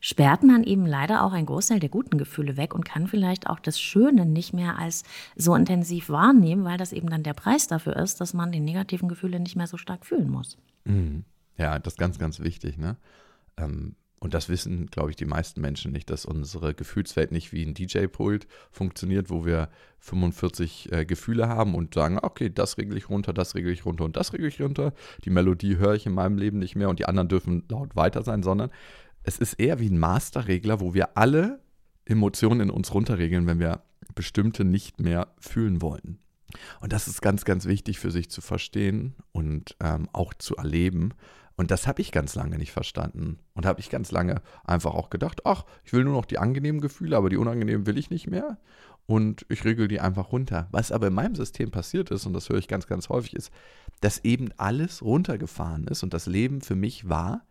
sperrt man eben leider auch einen Großteil der guten Gefühle weg und kann vielleicht auch das Schöne nicht mehr als so intensiv wahrnehmen, weil das eben dann der Preis dafür ist, dass man die negativen Gefühle nicht mehr so stark fühlen muss. Mhm. Ja, das ist ganz, ganz wichtig. Ne? Ähm, und das wissen, glaube ich, die meisten Menschen nicht, dass unsere Gefühlswelt nicht wie ein DJ-Pult funktioniert, wo wir 45 äh, Gefühle haben und sagen, okay, das regle ich runter, das regle ich runter und das regle ich runter. Die Melodie höre ich in meinem Leben nicht mehr und die anderen dürfen laut weiter sein, sondern es ist eher wie ein Masterregler, wo wir alle Emotionen in uns runterregeln, wenn wir bestimmte nicht mehr fühlen wollen. Und das ist ganz, ganz wichtig für sich zu verstehen und ähm, auch zu erleben. Und das habe ich ganz lange nicht verstanden. Und habe ich ganz lange einfach auch gedacht, ach, ich will nur noch die angenehmen Gefühle, aber die unangenehmen will ich nicht mehr. Und ich regel die einfach runter. Was aber in meinem System passiert ist, und das höre ich ganz, ganz häufig, ist, dass eben alles runtergefahren ist und das Leben für mich war,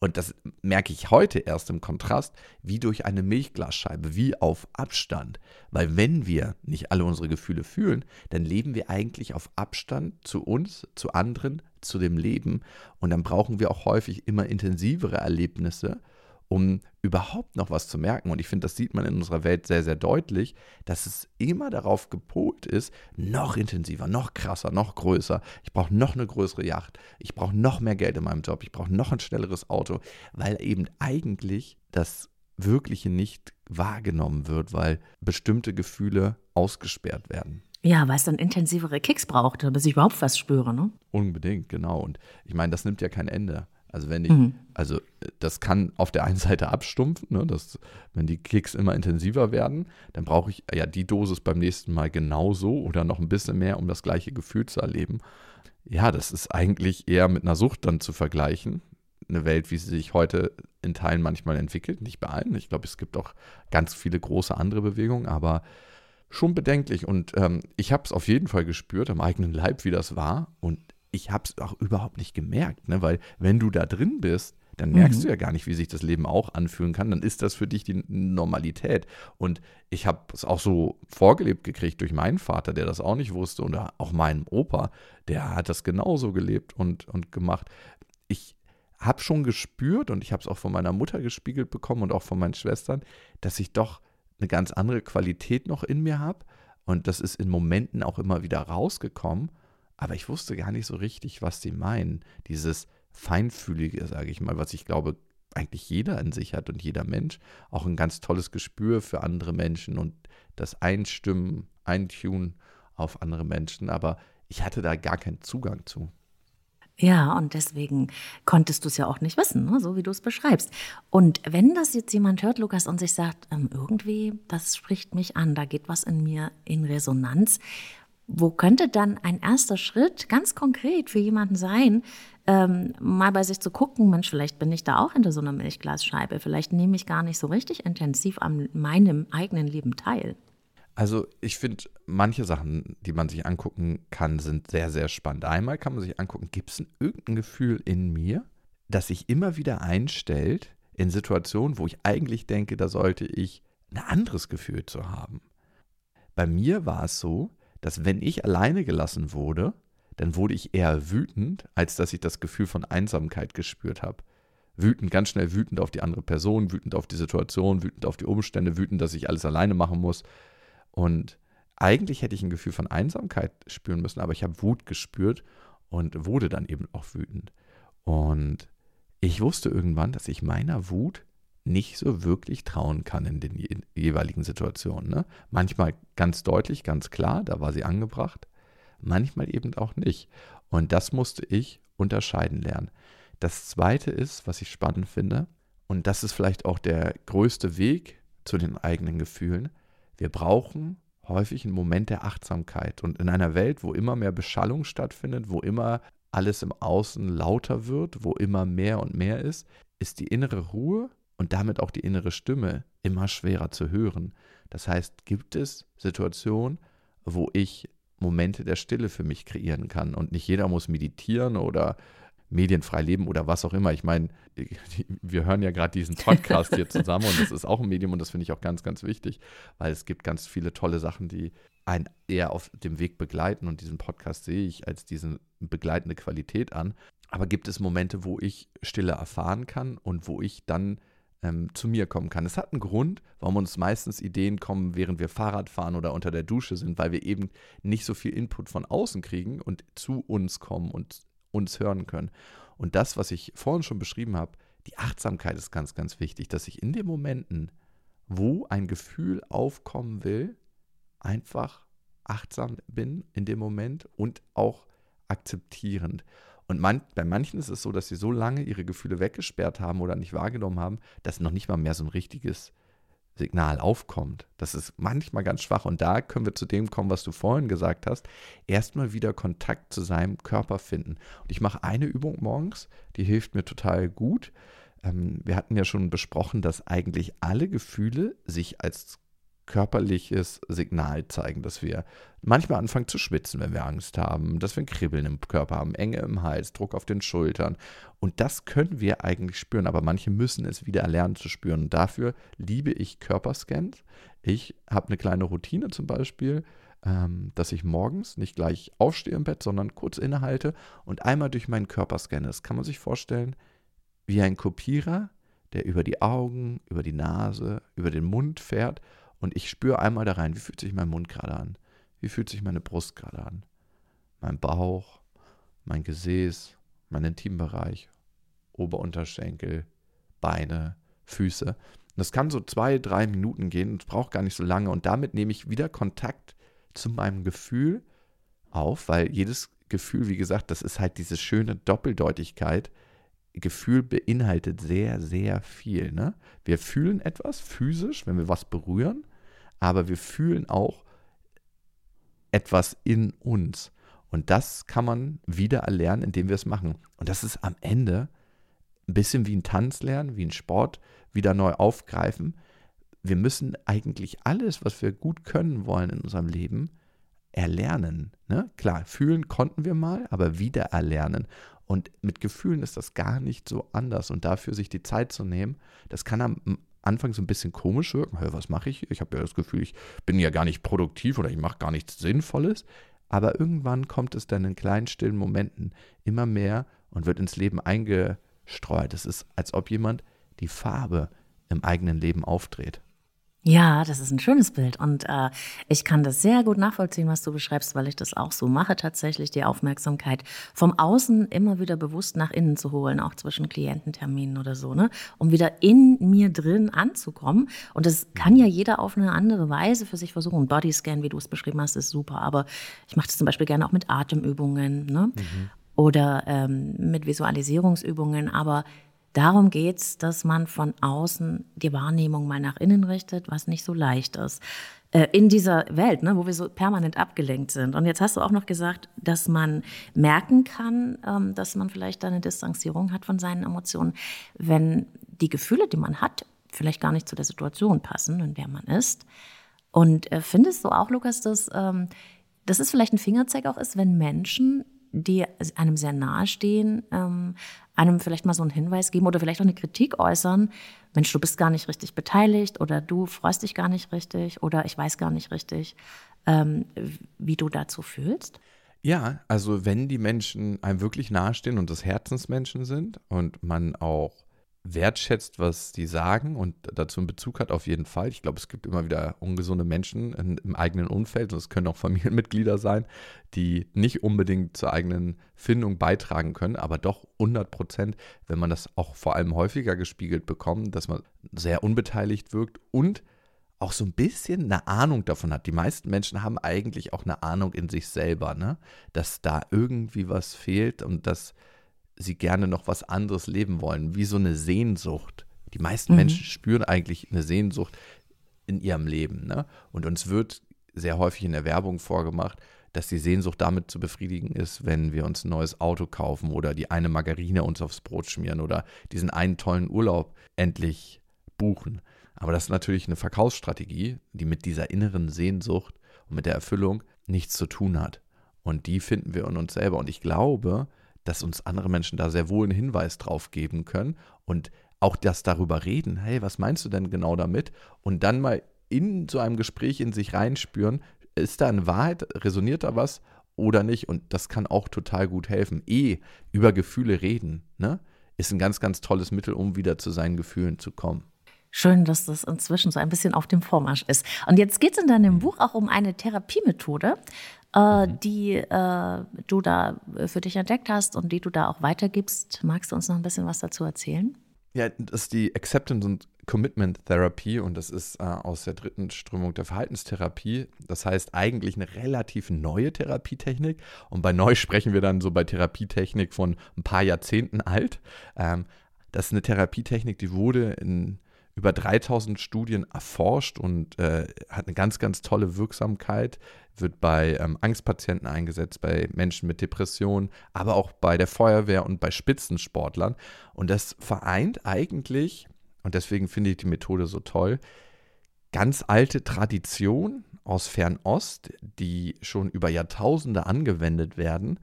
und das merke ich heute erst im Kontrast, wie durch eine Milchglasscheibe, wie auf Abstand. Weil wenn wir nicht alle unsere Gefühle fühlen, dann leben wir eigentlich auf Abstand zu uns, zu anderen, zu dem Leben. Und dann brauchen wir auch häufig immer intensivere Erlebnisse, um überhaupt noch was zu merken. Und ich finde, das sieht man in unserer Welt sehr, sehr deutlich, dass es immer darauf gepolt ist, noch intensiver, noch krasser, noch größer. Ich brauche noch eine größere Yacht. Ich brauche noch mehr Geld in meinem Job. Ich brauche noch ein schnelleres Auto, weil eben eigentlich das Wirkliche nicht wahrgenommen wird, weil bestimmte Gefühle ausgesperrt werden. Ja, weil es dann intensivere Kicks braucht, bis ich überhaupt was spüre, ne? Unbedingt, genau. Und ich meine, das nimmt ja kein Ende. Also wenn ich, mhm. also das kann auf der einen Seite abstumpfen, ne, dass, wenn die Kicks immer intensiver werden, dann brauche ich ja die Dosis beim nächsten Mal genauso oder noch ein bisschen mehr, um das gleiche Gefühl zu erleben. Ja, das ist eigentlich eher mit einer Sucht dann zu vergleichen. Eine Welt, wie sie sich heute in Teilen manchmal entwickelt, nicht bei allen. Ich glaube, es gibt auch ganz viele große andere Bewegungen, aber schon bedenklich. Und ähm, ich habe es auf jeden Fall gespürt am eigenen Leib, wie das war. Und ich habe es auch überhaupt nicht gemerkt, ne? weil wenn du da drin bist, dann merkst mhm. du ja gar nicht, wie sich das Leben auch anfühlen kann. Dann ist das für dich die Normalität. Und ich habe es auch so vorgelebt gekriegt durch meinen Vater, der das auch nicht wusste, und auch meinen Opa, der hat das genauso gelebt und, und gemacht. Ich habe schon gespürt und ich habe es auch von meiner Mutter gespiegelt bekommen und auch von meinen Schwestern, dass ich doch eine ganz andere Qualität noch in mir habe. Und das ist in Momenten auch immer wieder rausgekommen. Aber ich wusste gar nicht so richtig, was sie meinen. Dieses Feinfühlige, sage ich mal, was ich glaube, eigentlich jeder in sich hat und jeder Mensch. Auch ein ganz tolles Gespür für andere Menschen und das Einstimmen, Eintun auf andere Menschen. Aber ich hatte da gar keinen Zugang zu. Ja, und deswegen konntest du es ja auch nicht wissen, ne? so wie du es beschreibst. Und wenn das jetzt jemand hört, Lukas, und sich sagt, ähm, irgendwie, das spricht mich an, da geht was in mir in Resonanz, wo könnte dann ein erster Schritt ganz konkret für jemanden sein, ähm, mal bei sich zu gucken, Mensch, vielleicht bin ich da auch hinter so einer Milchglasscheibe, vielleicht nehme ich gar nicht so richtig intensiv an meinem eigenen Leben teil. Also ich finde, manche Sachen, die man sich angucken kann, sind sehr, sehr spannend. Einmal kann man sich angucken, gibt es irgendein Gefühl in mir, das sich immer wieder einstellt in Situationen, wo ich eigentlich denke, da sollte ich ein anderes Gefühl zu haben. Bei mir war es so, dass wenn ich alleine gelassen wurde, dann wurde ich eher wütend, als dass ich das Gefühl von Einsamkeit gespürt habe. Wütend, ganz schnell wütend auf die andere Person, wütend auf die Situation, wütend auf die Umstände, wütend, dass ich alles alleine machen muss. Und eigentlich hätte ich ein Gefühl von Einsamkeit spüren müssen, aber ich habe Wut gespürt und wurde dann eben auch wütend. Und ich wusste irgendwann, dass ich meiner Wut nicht so wirklich trauen kann in den jeweiligen Situationen. Ne? Manchmal ganz deutlich, ganz klar, da war sie angebracht, manchmal eben auch nicht. Und das musste ich unterscheiden lernen. Das Zweite ist, was ich spannend finde, und das ist vielleicht auch der größte Weg zu den eigenen Gefühlen, wir brauchen häufig einen Moment der Achtsamkeit. Und in einer Welt, wo immer mehr Beschallung stattfindet, wo immer alles im Außen lauter wird, wo immer mehr und mehr ist, ist die innere Ruhe und damit auch die innere Stimme immer schwerer zu hören. Das heißt, gibt es Situationen, wo ich Momente der Stille für mich kreieren kann und nicht jeder muss meditieren oder medienfrei leben oder was auch immer. Ich meine, wir hören ja gerade diesen Podcast hier zusammen und das ist auch ein Medium und das finde ich auch ganz, ganz wichtig, weil es gibt ganz viele tolle Sachen, die einen eher auf dem Weg begleiten und diesen Podcast sehe ich als diese begleitende Qualität an. Aber gibt es Momente, wo ich Stille erfahren kann und wo ich dann ähm, zu mir kommen kann. Es hat einen Grund, warum uns meistens Ideen kommen, während wir Fahrrad fahren oder unter der Dusche sind, weil wir eben nicht so viel Input von außen kriegen und zu uns kommen und uns hören können. Und das, was ich vorhin schon beschrieben habe, die Achtsamkeit ist ganz, ganz wichtig, dass ich in den Momenten, wo ein Gefühl aufkommen will, einfach achtsam bin in dem Moment und auch akzeptierend. Und man, bei manchen ist es so, dass sie so lange ihre Gefühle weggesperrt haben oder nicht wahrgenommen haben, dass noch nicht mal mehr so ein richtiges Signal aufkommt. Das ist manchmal ganz schwach. Und da können wir zu dem kommen, was du vorhin gesagt hast. Erstmal wieder Kontakt zu seinem Körper finden. Und ich mache eine Übung morgens, die hilft mir total gut. Ähm, wir hatten ja schon besprochen, dass eigentlich alle Gefühle sich als körperliches Signal zeigen, dass wir manchmal anfangen zu schwitzen, wenn wir Angst haben, dass wir ein Kribbeln im Körper haben, Enge im Hals, Druck auf den Schultern. Und das können wir eigentlich spüren, aber manche müssen es wieder erlernen zu spüren. Und dafür liebe ich Körperscans. Ich habe eine kleine Routine zum Beispiel, ähm, dass ich morgens nicht gleich aufstehe im Bett, sondern kurz innehalte und einmal durch meinen Körper scanne. Das kann man sich vorstellen wie ein Kopierer, der über die Augen, über die Nase, über den Mund fährt und ich spüre einmal da rein, wie fühlt sich mein Mund gerade an? Wie fühlt sich meine Brust gerade an? Mein Bauch, mein Gesäß, mein Intimbereich, Oberunterschenkel, Beine, Füße. Und das kann so zwei, drei Minuten gehen. Es braucht gar nicht so lange. Und damit nehme ich wieder Kontakt zu meinem Gefühl auf, weil jedes Gefühl, wie gesagt, das ist halt diese schöne Doppeldeutigkeit. Gefühl beinhaltet sehr, sehr viel. Ne? Wir fühlen etwas physisch, wenn wir was berühren, aber wir fühlen auch etwas in uns. Und das kann man wieder erlernen, indem wir es machen. Und das ist am Ende ein bisschen wie ein Tanz lernen, wie ein Sport, wieder neu aufgreifen. Wir müssen eigentlich alles, was wir gut können wollen in unserem Leben, erlernen. Ne? Klar, fühlen konnten wir mal, aber wieder erlernen. Und mit Gefühlen ist das gar nicht so anders. Und dafür sich die Zeit zu nehmen, das kann am Anfang so ein bisschen komisch wirken. Hey, was mache ich? Ich habe ja das Gefühl, ich bin ja gar nicht produktiv oder ich mache gar nichts Sinnvolles. Aber irgendwann kommt es dann in kleinen, stillen Momenten immer mehr und wird ins Leben eingestreut. Es ist, als ob jemand die Farbe im eigenen Leben aufdreht. Ja, das ist ein schönes Bild und äh, ich kann das sehr gut nachvollziehen, was du beschreibst, weil ich das auch so mache, tatsächlich die Aufmerksamkeit vom Außen immer wieder bewusst nach innen zu holen, auch zwischen Kliententerminen oder so, ne, um wieder in mir drin anzukommen. Und das kann ja jeder auf eine andere Weise für sich versuchen. Bodyscan, wie du es beschrieben hast, ist super, aber ich mache das zum Beispiel gerne auch mit Atemübungen, ne, mhm. oder ähm, mit Visualisierungsübungen, aber Darum geht es, dass man von außen die Wahrnehmung mal nach innen richtet, was nicht so leicht ist. Äh, in dieser Welt, ne, wo wir so permanent abgelenkt sind. Und jetzt hast du auch noch gesagt, dass man merken kann, ähm, dass man vielleicht eine Distanzierung hat von seinen Emotionen, wenn die Gefühle, die man hat, vielleicht gar nicht zu der Situation passen, in der man ist. Und äh, findest du auch, Lukas, dass, ähm, dass es vielleicht ein Fingerzeig auch ist, wenn Menschen die einem sehr nahe stehen, ähm, einem vielleicht mal so einen Hinweis geben oder vielleicht auch eine Kritik äußern. Mensch, du bist gar nicht richtig beteiligt oder du freust dich gar nicht richtig oder ich weiß gar nicht richtig, ähm, wie du dazu fühlst. Ja, also wenn die Menschen einem wirklich nahestehen und das Herzensmenschen sind und man auch wertschätzt, was die sagen und dazu einen Bezug hat, auf jeden Fall. Ich glaube, es gibt immer wieder ungesunde Menschen in, im eigenen Umfeld und es können auch Familienmitglieder sein, die nicht unbedingt zur eigenen Findung beitragen können, aber doch 100 Prozent, wenn man das auch vor allem häufiger gespiegelt bekommt, dass man sehr unbeteiligt wirkt und auch so ein bisschen eine Ahnung davon hat. Die meisten Menschen haben eigentlich auch eine Ahnung in sich selber, ne? dass da irgendwie was fehlt und dass sie gerne noch was anderes leben wollen, wie so eine Sehnsucht. Die meisten mhm. Menschen spüren eigentlich eine Sehnsucht in ihrem Leben. Ne? Und uns wird sehr häufig in der Werbung vorgemacht, dass die Sehnsucht damit zu befriedigen ist, wenn wir uns ein neues Auto kaufen oder die eine Margarine uns aufs Brot schmieren oder diesen einen tollen Urlaub endlich buchen. Aber das ist natürlich eine Verkaufsstrategie, die mit dieser inneren Sehnsucht und mit der Erfüllung nichts zu tun hat. Und die finden wir in uns selber. Und ich glaube, dass uns andere Menschen da sehr wohl einen Hinweis drauf geben können und auch das darüber reden. Hey, was meinst du denn genau damit? Und dann mal in so einem Gespräch in sich reinspüren, ist da eine Wahrheit, resoniert da was oder nicht? Und das kann auch total gut helfen. Eh, über Gefühle reden, ne? Ist ein ganz, ganz tolles Mittel, um wieder zu seinen Gefühlen zu kommen. Schön, dass das inzwischen so ein bisschen auf dem Vormarsch ist. Und jetzt geht es in deinem mhm. Buch auch um eine Therapiemethode, äh, mhm. die äh, du da für dich entdeckt hast und die du da auch weitergibst. Magst du uns noch ein bisschen was dazu erzählen? Ja, das ist die Acceptance und Commitment Therapy und das ist äh, aus der dritten Strömung der Verhaltenstherapie. Das heißt eigentlich eine relativ neue Therapietechnik und bei neu sprechen wir dann so bei Therapietechnik von ein paar Jahrzehnten alt. Ähm, das ist eine Therapietechnik, die wurde in über 3000 Studien erforscht und äh, hat eine ganz, ganz tolle Wirksamkeit, wird bei ähm, Angstpatienten eingesetzt, bei Menschen mit Depressionen, aber auch bei der Feuerwehr und bei Spitzensportlern. Und das vereint eigentlich, und deswegen finde ich die Methode so toll, ganz alte Tradition aus Fernost, die schon über Jahrtausende angewendet werden,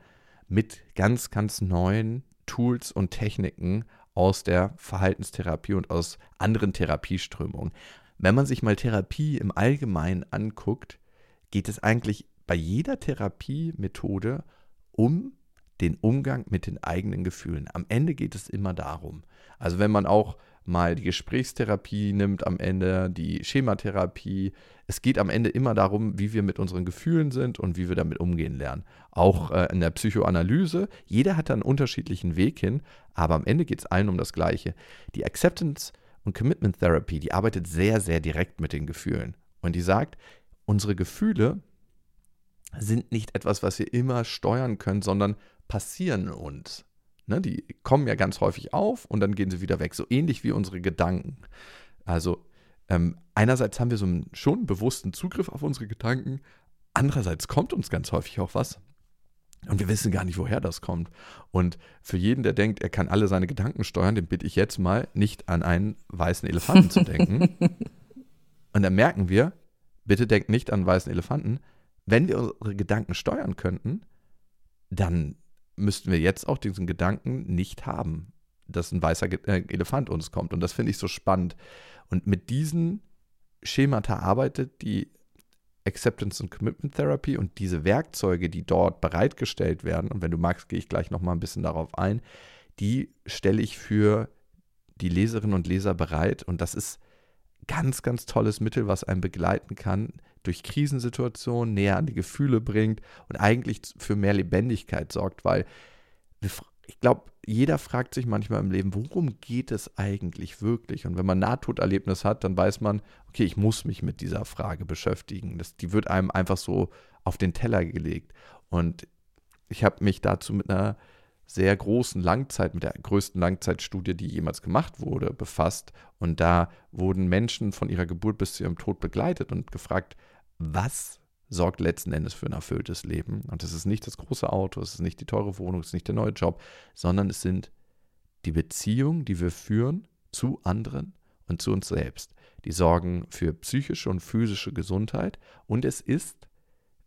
mit ganz, ganz neuen Tools und Techniken aus der Verhaltenstherapie und aus anderen Therapieströmungen. Wenn man sich mal Therapie im Allgemeinen anguckt, geht es eigentlich bei jeder Therapiemethode um den Umgang mit den eigenen Gefühlen. Am Ende geht es immer darum. Also wenn man auch mal die Gesprächstherapie nimmt am Ende, die Schematherapie. Es geht am Ende immer darum, wie wir mit unseren Gefühlen sind und wie wir damit umgehen lernen. Auch äh, in der Psychoanalyse, jeder hat da einen unterschiedlichen Weg hin, aber am Ende geht es allen um das Gleiche. Die Acceptance und Commitment Therapy, die arbeitet sehr, sehr direkt mit den Gefühlen. Und die sagt, unsere Gefühle sind nicht etwas, was wir immer steuern können, sondern passieren uns. Ne, die kommen ja ganz häufig auf und dann gehen sie wieder weg, so ähnlich wie unsere Gedanken. Also ähm, einerseits haben wir so einen schon bewussten Zugriff auf unsere Gedanken, andererseits kommt uns ganz häufig auch was und wir wissen gar nicht, woher das kommt. Und für jeden, der denkt, er kann alle seine Gedanken steuern, den bitte ich jetzt mal, nicht an einen weißen Elefanten zu denken. Und dann merken wir, bitte denkt nicht an einen weißen Elefanten. Wenn wir unsere Gedanken steuern könnten, dann müssten wir jetzt auch diesen Gedanken nicht haben, dass ein weißer äh, Elefant uns kommt. Und das finde ich so spannend. Und mit diesen Schemata arbeitet die Acceptance und Commitment Therapy und diese Werkzeuge, die dort bereitgestellt werden, und wenn du magst, gehe ich gleich nochmal ein bisschen darauf ein, die stelle ich für die Leserinnen und Leser bereit. Und das ist ganz, ganz tolles Mittel, was einen begleiten kann, durch Krisensituationen näher an die Gefühle bringt und eigentlich für mehr Lebendigkeit sorgt, weil ich glaube, jeder fragt sich manchmal im Leben, worum geht es eigentlich wirklich? Und wenn man Nahtoderlebnis hat, dann weiß man, okay, ich muss mich mit dieser Frage beschäftigen. Das, die wird einem einfach so auf den Teller gelegt. Und ich habe mich dazu mit einer sehr großen Langzeit, mit der größten Langzeitstudie, die jemals gemacht wurde, befasst. Und da wurden Menschen von ihrer Geburt bis zu ihrem Tod begleitet und gefragt, was sorgt letzten Endes für ein erfülltes Leben. Und es ist nicht das große Auto, es ist nicht die teure Wohnung, es ist nicht der neue Job, sondern es sind die Beziehungen, die wir führen zu anderen und zu uns selbst. Die sorgen für psychische und physische Gesundheit und es ist,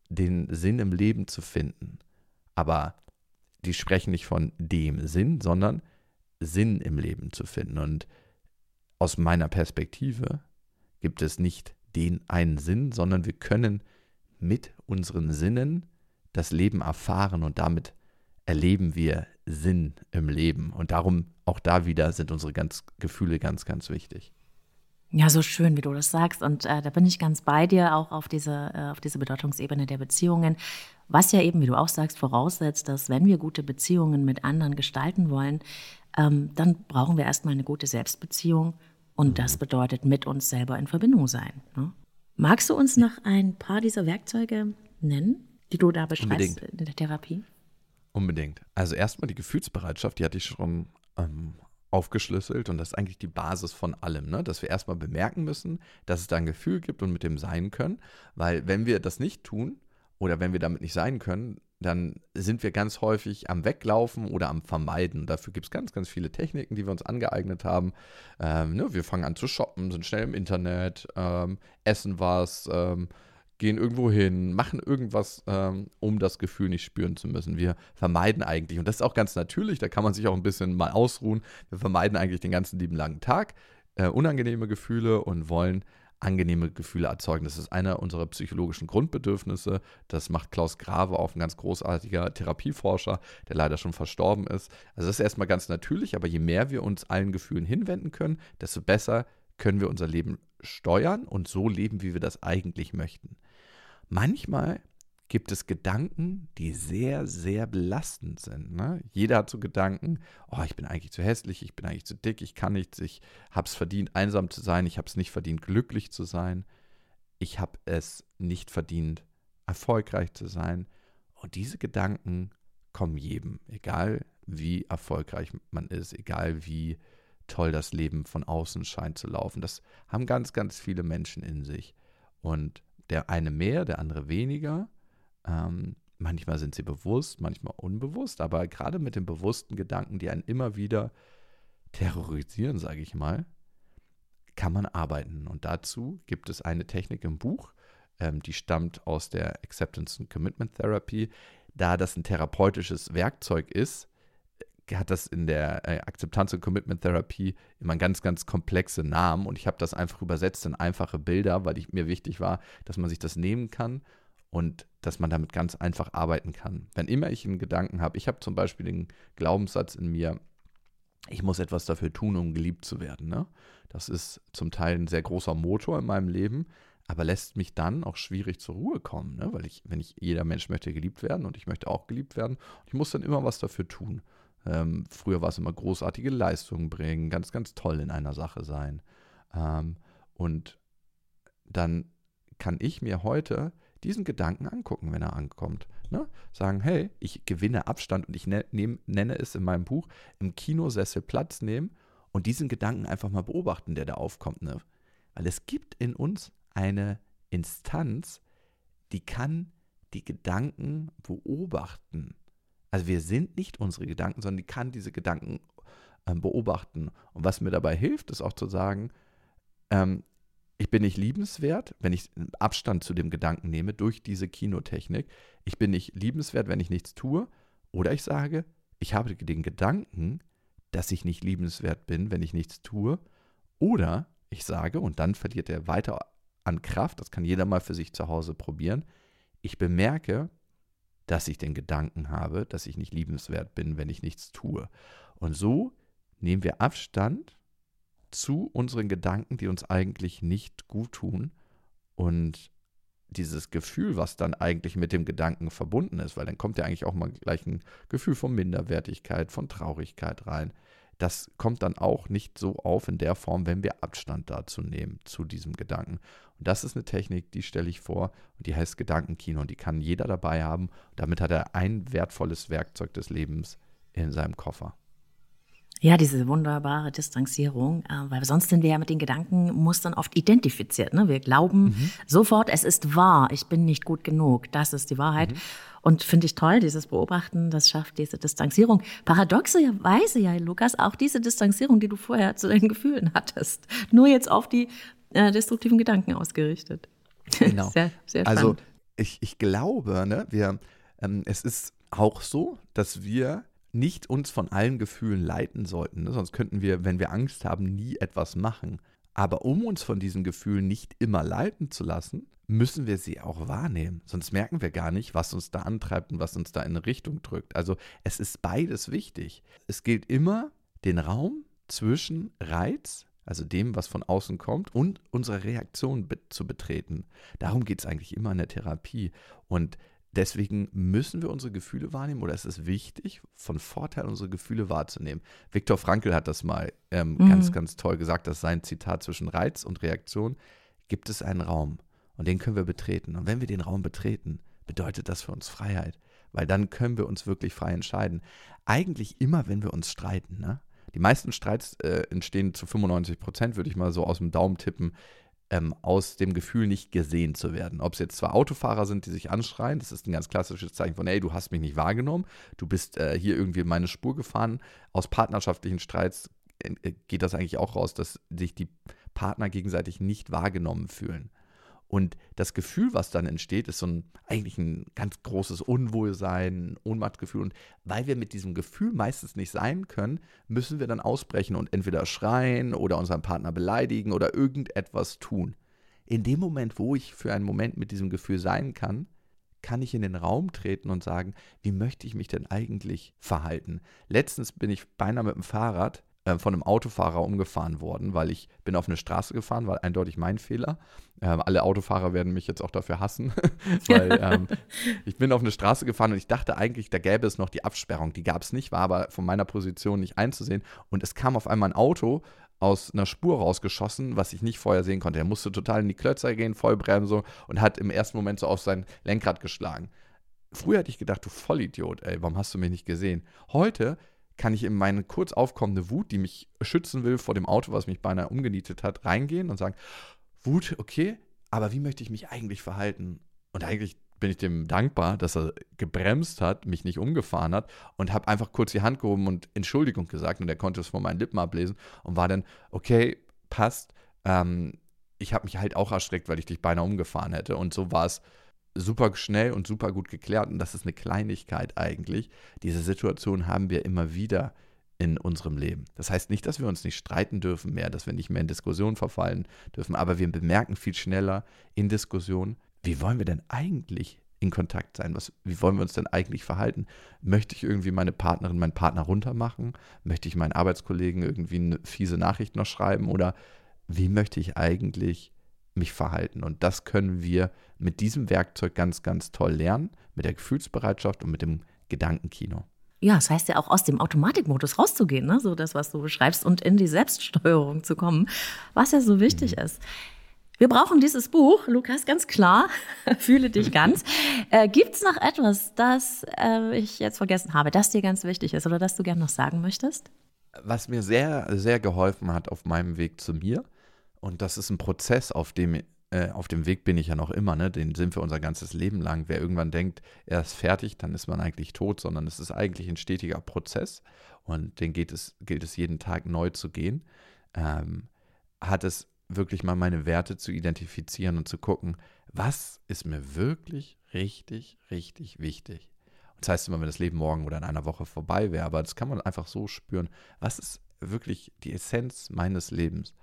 den Sinn im Leben zu finden. Aber die sprechen nicht von dem Sinn, sondern Sinn im Leben zu finden. Und aus meiner Perspektive gibt es nicht den einen Sinn, sondern wir können mit unseren Sinnen das Leben erfahren und damit erleben wir Sinn im Leben. Und darum auch da wieder sind unsere ganz, Gefühle ganz, ganz wichtig. Ja, so schön, wie du das sagst. Und äh, da bin ich ganz bei dir, auch auf diese, äh, auf diese Bedeutungsebene der Beziehungen. Was ja eben, wie du auch sagst, voraussetzt, dass wenn wir gute Beziehungen mit anderen gestalten wollen, ähm, dann brauchen wir erstmal eine gute Selbstbeziehung und das bedeutet mit uns selber in Verbindung sein. Ne? Magst du uns noch ein paar dieser Werkzeuge nennen, die du da beschreibst in der Therapie? Unbedingt. Also erstmal die Gefühlsbereitschaft, die hatte ich schon ähm, aufgeschlüsselt und das ist eigentlich die Basis von allem, ne? dass wir erstmal bemerken müssen, dass es da ein Gefühl gibt und mit dem sein können, weil wenn wir das nicht tun oder wenn wir damit nicht sein können, dann sind wir ganz häufig am Weglaufen oder am Vermeiden. Dafür gibt es ganz, ganz viele Techniken, die wir uns angeeignet haben. Ähm, ne, wir fangen an zu shoppen, sind schnell im Internet, ähm, essen was, ähm, gehen irgendwo hin, machen irgendwas, ähm, um das Gefühl nicht spüren zu müssen. Wir vermeiden eigentlich, und das ist auch ganz natürlich, da kann man sich auch ein bisschen mal ausruhen, wir vermeiden eigentlich den ganzen lieben langen Tag äh, unangenehme Gefühle und wollen angenehme Gefühle erzeugen. Das ist einer unserer psychologischen Grundbedürfnisse. Das macht Klaus Grave auch ein ganz großartiger Therapieforscher, der leider schon verstorben ist. Also das ist erstmal ganz natürlich, aber je mehr wir uns allen Gefühlen hinwenden können, desto besser können wir unser Leben steuern und so leben, wie wir das eigentlich möchten. Manchmal gibt es Gedanken, die sehr, sehr belastend sind. Ne? Jeder hat so Gedanken, oh, ich bin eigentlich zu hässlich, ich bin eigentlich zu dick, ich kann nichts, ich habe es verdient, einsam zu sein, ich habe es nicht verdient, glücklich zu sein, ich habe es nicht verdient, erfolgreich zu sein. Und diese Gedanken kommen jedem, egal wie erfolgreich man ist, egal wie toll das Leben von außen scheint zu laufen. Das haben ganz, ganz viele Menschen in sich. Und der eine mehr, der andere weniger. Ähm, manchmal sind sie bewusst, manchmal unbewusst, aber gerade mit den bewussten Gedanken, die einen immer wieder terrorisieren, sage ich mal, kann man arbeiten. Und dazu gibt es eine Technik im Buch, ähm, die stammt aus der Acceptance and Commitment Therapy. Da das ein therapeutisches Werkzeug ist, hat das in der äh, Akzeptanz- und Commitment-Therapie immer ganz, ganz komplexe Namen und ich habe das einfach übersetzt in einfache Bilder, weil ich, mir wichtig war, dass man sich das nehmen kann und dass man damit ganz einfach arbeiten kann. Wenn immer ich einen Gedanken habe, ich habe zum Beispiel den Glaubenssatz in mir, ich muss etwas dafür tun, um geliebt zu werden. Ne? Das ist zum Teil ein sehr großer Motor in meinem Leben, aber lässt mich dann auch schwierig zur Ruhe kommen, ne? weil ich, wenn ich, jeder Mensch möchte geliebt werden und ich möchte auch geliebt werden, ich muss dann immer was dafür tun. Ähm, früher war es immer großartige Leistungen bringen, ganz, ganz toll in einer Sache sein. Ähm, und dann kann ich mir heute diesen Gedanken angucken, wenn er ankommt. Ne? Sagen, hey, ich gewinne Abstand und ich ne nehm, nenne es in meinem Buch im Kinosessel Platz nehmen und diesen Gedanken einfach mal beobachten, der da aufkommt. Ne? Weil es gibt in uns eine Instanz, die kann die Gedanken beobachten. Also wir sind nicht unsere Gedanken, sondern die kann diese Gedanken ähm, beobachten. Und was mir dabei hilft, ist auch zu sagen, ähm, ich bin nicht liebenswert, wenn ich Abstand zu dem Gedanken nehme durch diese Kinotechnik. Ich bin nicht liebenswert, wenn ich nichts tue. Oder ich sage, ich habe den Gedanken, dass ich nicht liebenswert bin, wenn ich nichts tue. Oder ich sage, und dann verliert er weiter an Kraft, das kann jeder mal für sich zu Hause probieren, ich bemerke, dass ich den Gedanken habe, dass ich nicht liebenswert bin, wenn ich nichts tue. Und so nehmen wir Abstand zu unseren Gedanken, die uns eigentlich nicht gut tun und dieses Gefühl, was dann eigentlich mit dem Gedanken verbunden ist, weil dann kommt ja eigentlich auch mal gleich ein Gefühl von Minderwertigkeit, von Traurigkeit rein das kommt dann auch nicht so auf in der Form, wenn wir Abstand dazu nehmen, zu diesem Gedanken. Und das ist eine Technik, die stelle ich vor und die heißt Gedankenkino und die kann jeder dabei haben. Damit hat er ein wertvolles Werkzeug des Lebens in seinem Koffer. Ja, diese wunderbare Distanzierung, äh, weil sonst sind wir ja mit den Gedankenmustern oft identifiziert. Ne? Wir glauben mhm. sofort, es ist wahr, ich bin nicht gut genug, das ist die Wahrheit. Mhm. Und finde ich toll, dieses Beobachten, das schafft diese Distanzierung. Paradoxerweise ja, Lukas, auch diese Distanzierung, die du vorher zu deinen Gefühlen hattest, nur jetzt auf die äh, destruktiven Gedanken ausgerichtet. Genau. sehr, sehr also ich, ich glaube, ne, wir, ähm, es ist auch so, dass wir nicht uns von allen Gefühlen leiten sollten. Ne? Sonst könnten wir, wenn wir Angst haben, nie etwas machen. Aber um uns von diesen Gefühlen nicht immer leiten zu lassen, müssen wir sie auch wahrnehmen. Sonst merken wir gar nicht, was uns da antreibt und was uns da in eine Richtung drückt. Also es ist beides wichtig. Es gilt immer, den Raum zwischen Reiz, also dem, was von außen kommt, und unserer Reaktion be zu betreten. Darum geht es eigentlich immer in der Therapie. Und Deswegen müssen wir unsere Gefühle wahrnehmen oder es ist wichtig, von Vorteil unsere Gefühle wahrzunehmen. Viktor Frankl hat das mal ähm, mhm. ganz, ganz toll gesagt, dass sein Zitat zwischen Reiz und Reaktion gibt es einen Raum und den können wir betreten. Und wenn wir den Raum betreten, bedeutet das für uns Freiheit, weil dann können wir uns wirklich frei entscheiden. Eigentlich immer, wenn wir uns streiten. Ne? Die meisten Streits äh, entstehen zu 95 Prozent, würde ich mal so aus dem Daumen tippen, ähm, aus dem Gefühl, nicht gesehen zu werden. Ob es jetzt zwei Autofahrer sind, die sich anschreien, das ist ein ganz klassisches Zeichen von, hey, du hast mich nicht wahrgenommen, du bist äh, hier irgendwie in meine Spur gefahren. Aus partnerschaftlichen Streits äh, geht das eigentlich auch raus, dass sich die Partner gegenseitig nicht wahrgenommen fühlen. Und das Gefühl, was dann entsteht, ist so ein eigentlich ein ganz großes Unwohlsein, ein Ohnmachtgefühl. Und weil wir mit diesem Gefühl meistens nicht sein können, müssen wir dann ausbrechen und entweder schreien oder unseren Partner beleidigen oder irgendetwas tun. In dem Moment, wo ich für einen Moment mit diesem Gefühl sein kann, kann ich in den Raum treten und sagen, wie möchte ich mich denn eigentlich verhalten? Letztens bin ich beinahe mit dem Fahrrad äh, von einem Autofahrer umgefahren worden, weil ich bin auf eine Straße gefahren, war eindeutig mein Fehler. Ähm, alle Autofahrer werden mich jetzt auch dafür hassen, weil ähm, ich bin auf eine Straße gefahren und ich dachte eigentlich, da gäbe es noch die Absperrung. Die gab es nicht, war aber von meiner Position nicht einzusehen. Und es kam auf einmal ein Auto aus einer Spur rausgeschossen, was ich nicht vorher sehen konnte. Er musste total in die Klötzer gehen, Vollbremsung und hat im ersten Moment so auf sein Lenkrad geschlagen. Früher hätte ich gedacht, du Vollidiot, ey, warum hast du mich nicht gesehen? Heute kann ich in meine kurz aufkommende Wut, die mich schützen will vor dem Auto, was mich beinahe umgenietet hat, reingehen und sagen, Wut, okay, aber wie möchte ich mich eigentlich verhalten? Und eigentlich bin ich dem dankbar, dass er gebremst hat, mich nicht umgefahren hat und habe einfach kurz die Hand gehoben und Entschuldigung gesagt und er konnte es von meinen Lippen ablesen und war dann, okay, passt. Ähm, ich habe mich halt auch erschreckt, weil ich dich beinahe umgefahren hätte. Und so war es super schnell und super gut geklärt. Und das ist eine Kleinigkeit eigentlich. Diese Situation haben wir immer wieder in unserem Leben. Das heißt nicht, dass wir uns nicht streiten dürfen mehr, dass wir nicht mehr in Diskussionen verfallen dürfen, aber wir bemerken viel schneller in Diskussionen, wie wollen wir denn eigentlich in Kontakt sein? Was, wie wollen wir uns denn eigentlich verhalten? Möchte ich irgendwie meine Partnerin, meinen Partner runtermachen? Möchte ich meinen Arbeitskollegen irgendwie eine fiese Nachricht noch schreiben? Oder wie möchte ich eigentlich mich verhalten. Und das können wir mit diesem Werkzeug ganz, ganz toll lernen, mit der Gefühlsbereitschaft und mit dem Gedankenkino. Ja, das heißt ja auch aus dem Automatikmodus rauszugehen, ne? so das, was du beschreibst, und in die Selbststeuerung zu kommen, was ja so wichtig mhm. ist. Wir brauchen dieses Buch, Lukas, ganz klar. Fühle dich ganz. Äh, Gibt es noch etwas, das äh, ich jetzt vergessen habe, das dir ganz wichtig ist oder das du gerne noch sagen möchtest? Was mir sehr, sehr geholfen hat auf meinem Weg zu mir, und das ist ein Prozess, auf dem, äh, auf dem Weg bin ich ja noch immer, ne? Den sind wir unser ganzes Leben lang. Wer irgendwann denkt, er ist fertig, dann ist man eigentlich tot, sondern es ist eigentlich ein stetiger Prozess und den geht es, gilt es jeden Tag neu zu gehen. Ähm, hat es wirklich mal meine Werte zu identifizieren und zu gucken, was ist mir wirklich richtig, richtig wichtig. Und das heißt immer, wenn das Leben morgen oder in einer Woche vorbei wäre, aber das kann man einfach so spüren, was ist wirklich die Essenz meines Lebens.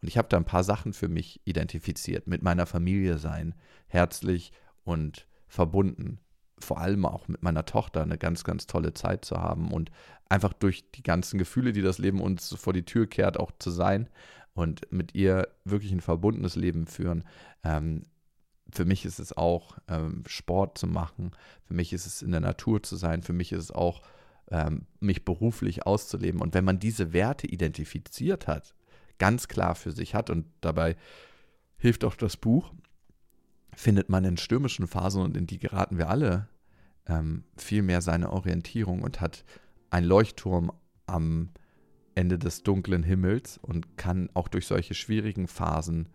Und ich habe da ein paar Sachen für mich identifiziert. Mit meiner Familie sein, herzlich und verbunden. Vor allem auch mit meiner Tochter eine ganz, ganz tolle Zeit zu haben und einfach durch die ganzen Gefühle, die das Leben uns vor die Tür kehrt, auch zu sein und mit ihr wirklich ein verbundenes Leben führen. Ähm, für mich ist es auch ähm, Sport zu machen, für mich ist es in der Natur zu sein, für mich ist es auch ähm, mich beruflich auszuleben. Und wenn man diese Werte identifiziert hat, ganz klar für sich hat und dabei hilft auch das Buch, findet man in stürmischen Phasen und in die geraten wir alle ähm, viel mehr seine Orientierung und hat einen Leuchtturm am Ende des dunklen Himmels und kann auch durch solche schwierigen Phasen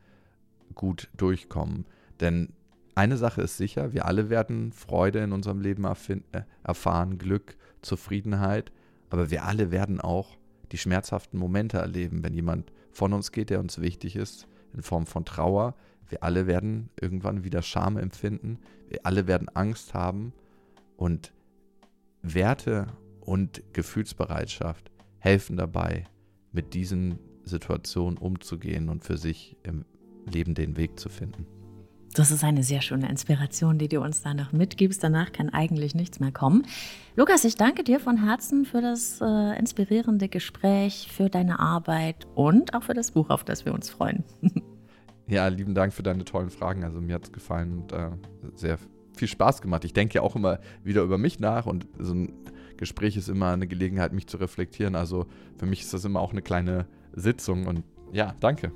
gut durchkommen. Denn eine Sache ist sicher, wir alle werden Freude in unserem Leben äh, erfahren, Glück, Zufriedenheit, aber wir alle werden auch die schmerzhaften Momente erleben, wenn jemand von uns geht, der uns wichtig ist, in Form von Trauer. Wir alle werden irgendwann wieder Scham empfinden. Wir alle werden Angst haben. Und Werte und Gefühlsbereitschaft helfen dabei, mit diesen Situationen umzugehen und für sich im Leben den Weg zu finden. Das ist eine sehr schöne Inspiration, die du uns da noch mitgibst. Danach kann eigentlich nichts mehr kommen. Lukas, ich danke dir von Herzen für das äh, inspirierende Gespräch, für deine Arbeit und auch für das Buch, auf das wir uns freuen. ja, lieben Dank für deine tollen Fragen. Also mir hat es gefallen und äh, sehr viel Spaß gemacht. Ich denke ja auch immer wieder über mich nach und so ein Gespräch ist immer eine Gelegenheit, mich zu reflektieren. Also für mich ist das immer auch eine kleine Sitzung und ja, danke.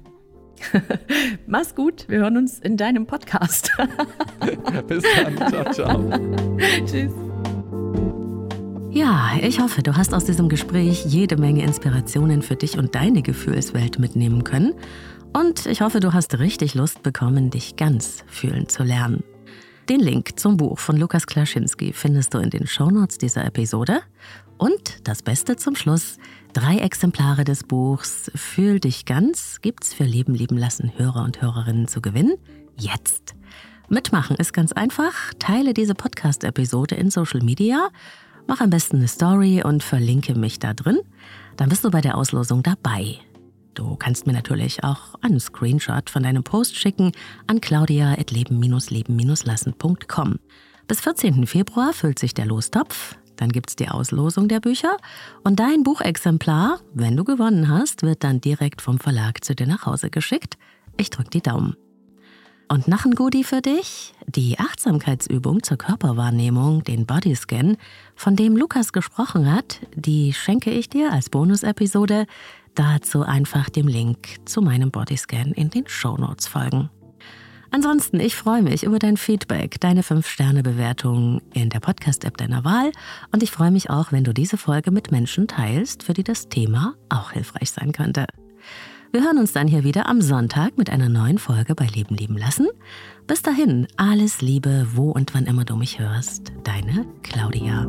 Mach's gut, wir hören uns in deinem Podcast. Bis dann, ciao, ciao. Tschüss. Ja, ich hoffe, du hast aus diesem Gespräch jede Menge Inspirationen für dich und deine Gefühlswelt mitnehmen können Und ich hoffe, du hast richtig Lust bekommen, dich ganz fühlen zu lernen. Den Link zum Buch von Lukas Klaschinski findest du in den Shownotes dieser Episode. Und das Beste zum Schluss, drei Exemplare des Buchs Fühl dich ganz gibt's für Leben lieben lassen Hörer und Hörerinnen zu gewinnen. Jetzt! Mitmachen ist ganz einfach. Teile diese Podcast-Episode in Social Media, mach am besten eine Story und verlinke mich da drin. Dann bist du bei der Auslosung dabei. Du kannst mir natürlich auch einen Screenshot von deinem Post schicken an claudia.leben-leben-lassen.com. Bis 14. Februar füllt sich der Lostopf. Dann gibt's die Auslosung der Bücher und dein Buchexemplar, wenn du gewonnen hast, wird dann direkt vom Verlag zu dir nach Hause geschickt. Ich drück die Daumen. Und noch ein Goodie für dich: die Achtsamkeitsübung zur Körperwahrnehmung, den Bodyscan, von dem Lukas gesprochen hat, die schenke ich dir als Bonusepisode. Dazu einfach dem Link zu meinem Bodyscan in den Shownotes folgen. Ansonsten, ich freue mich über dein Feedback, deine 5-Sterne-Bewertung in der Podcast-App deiner Wahl und ich freue mich auch, wenn du diese Folge mit Menschen teilst, für die das Thema auch hilfreich sein könnte. Wir hören uns dann hier wieder am Sonntag mit einer neuen Folge bei Leben lieben lassen. Bis dahin, alles Liebe, wo und wann immer du mich hörst. Deine Claudia.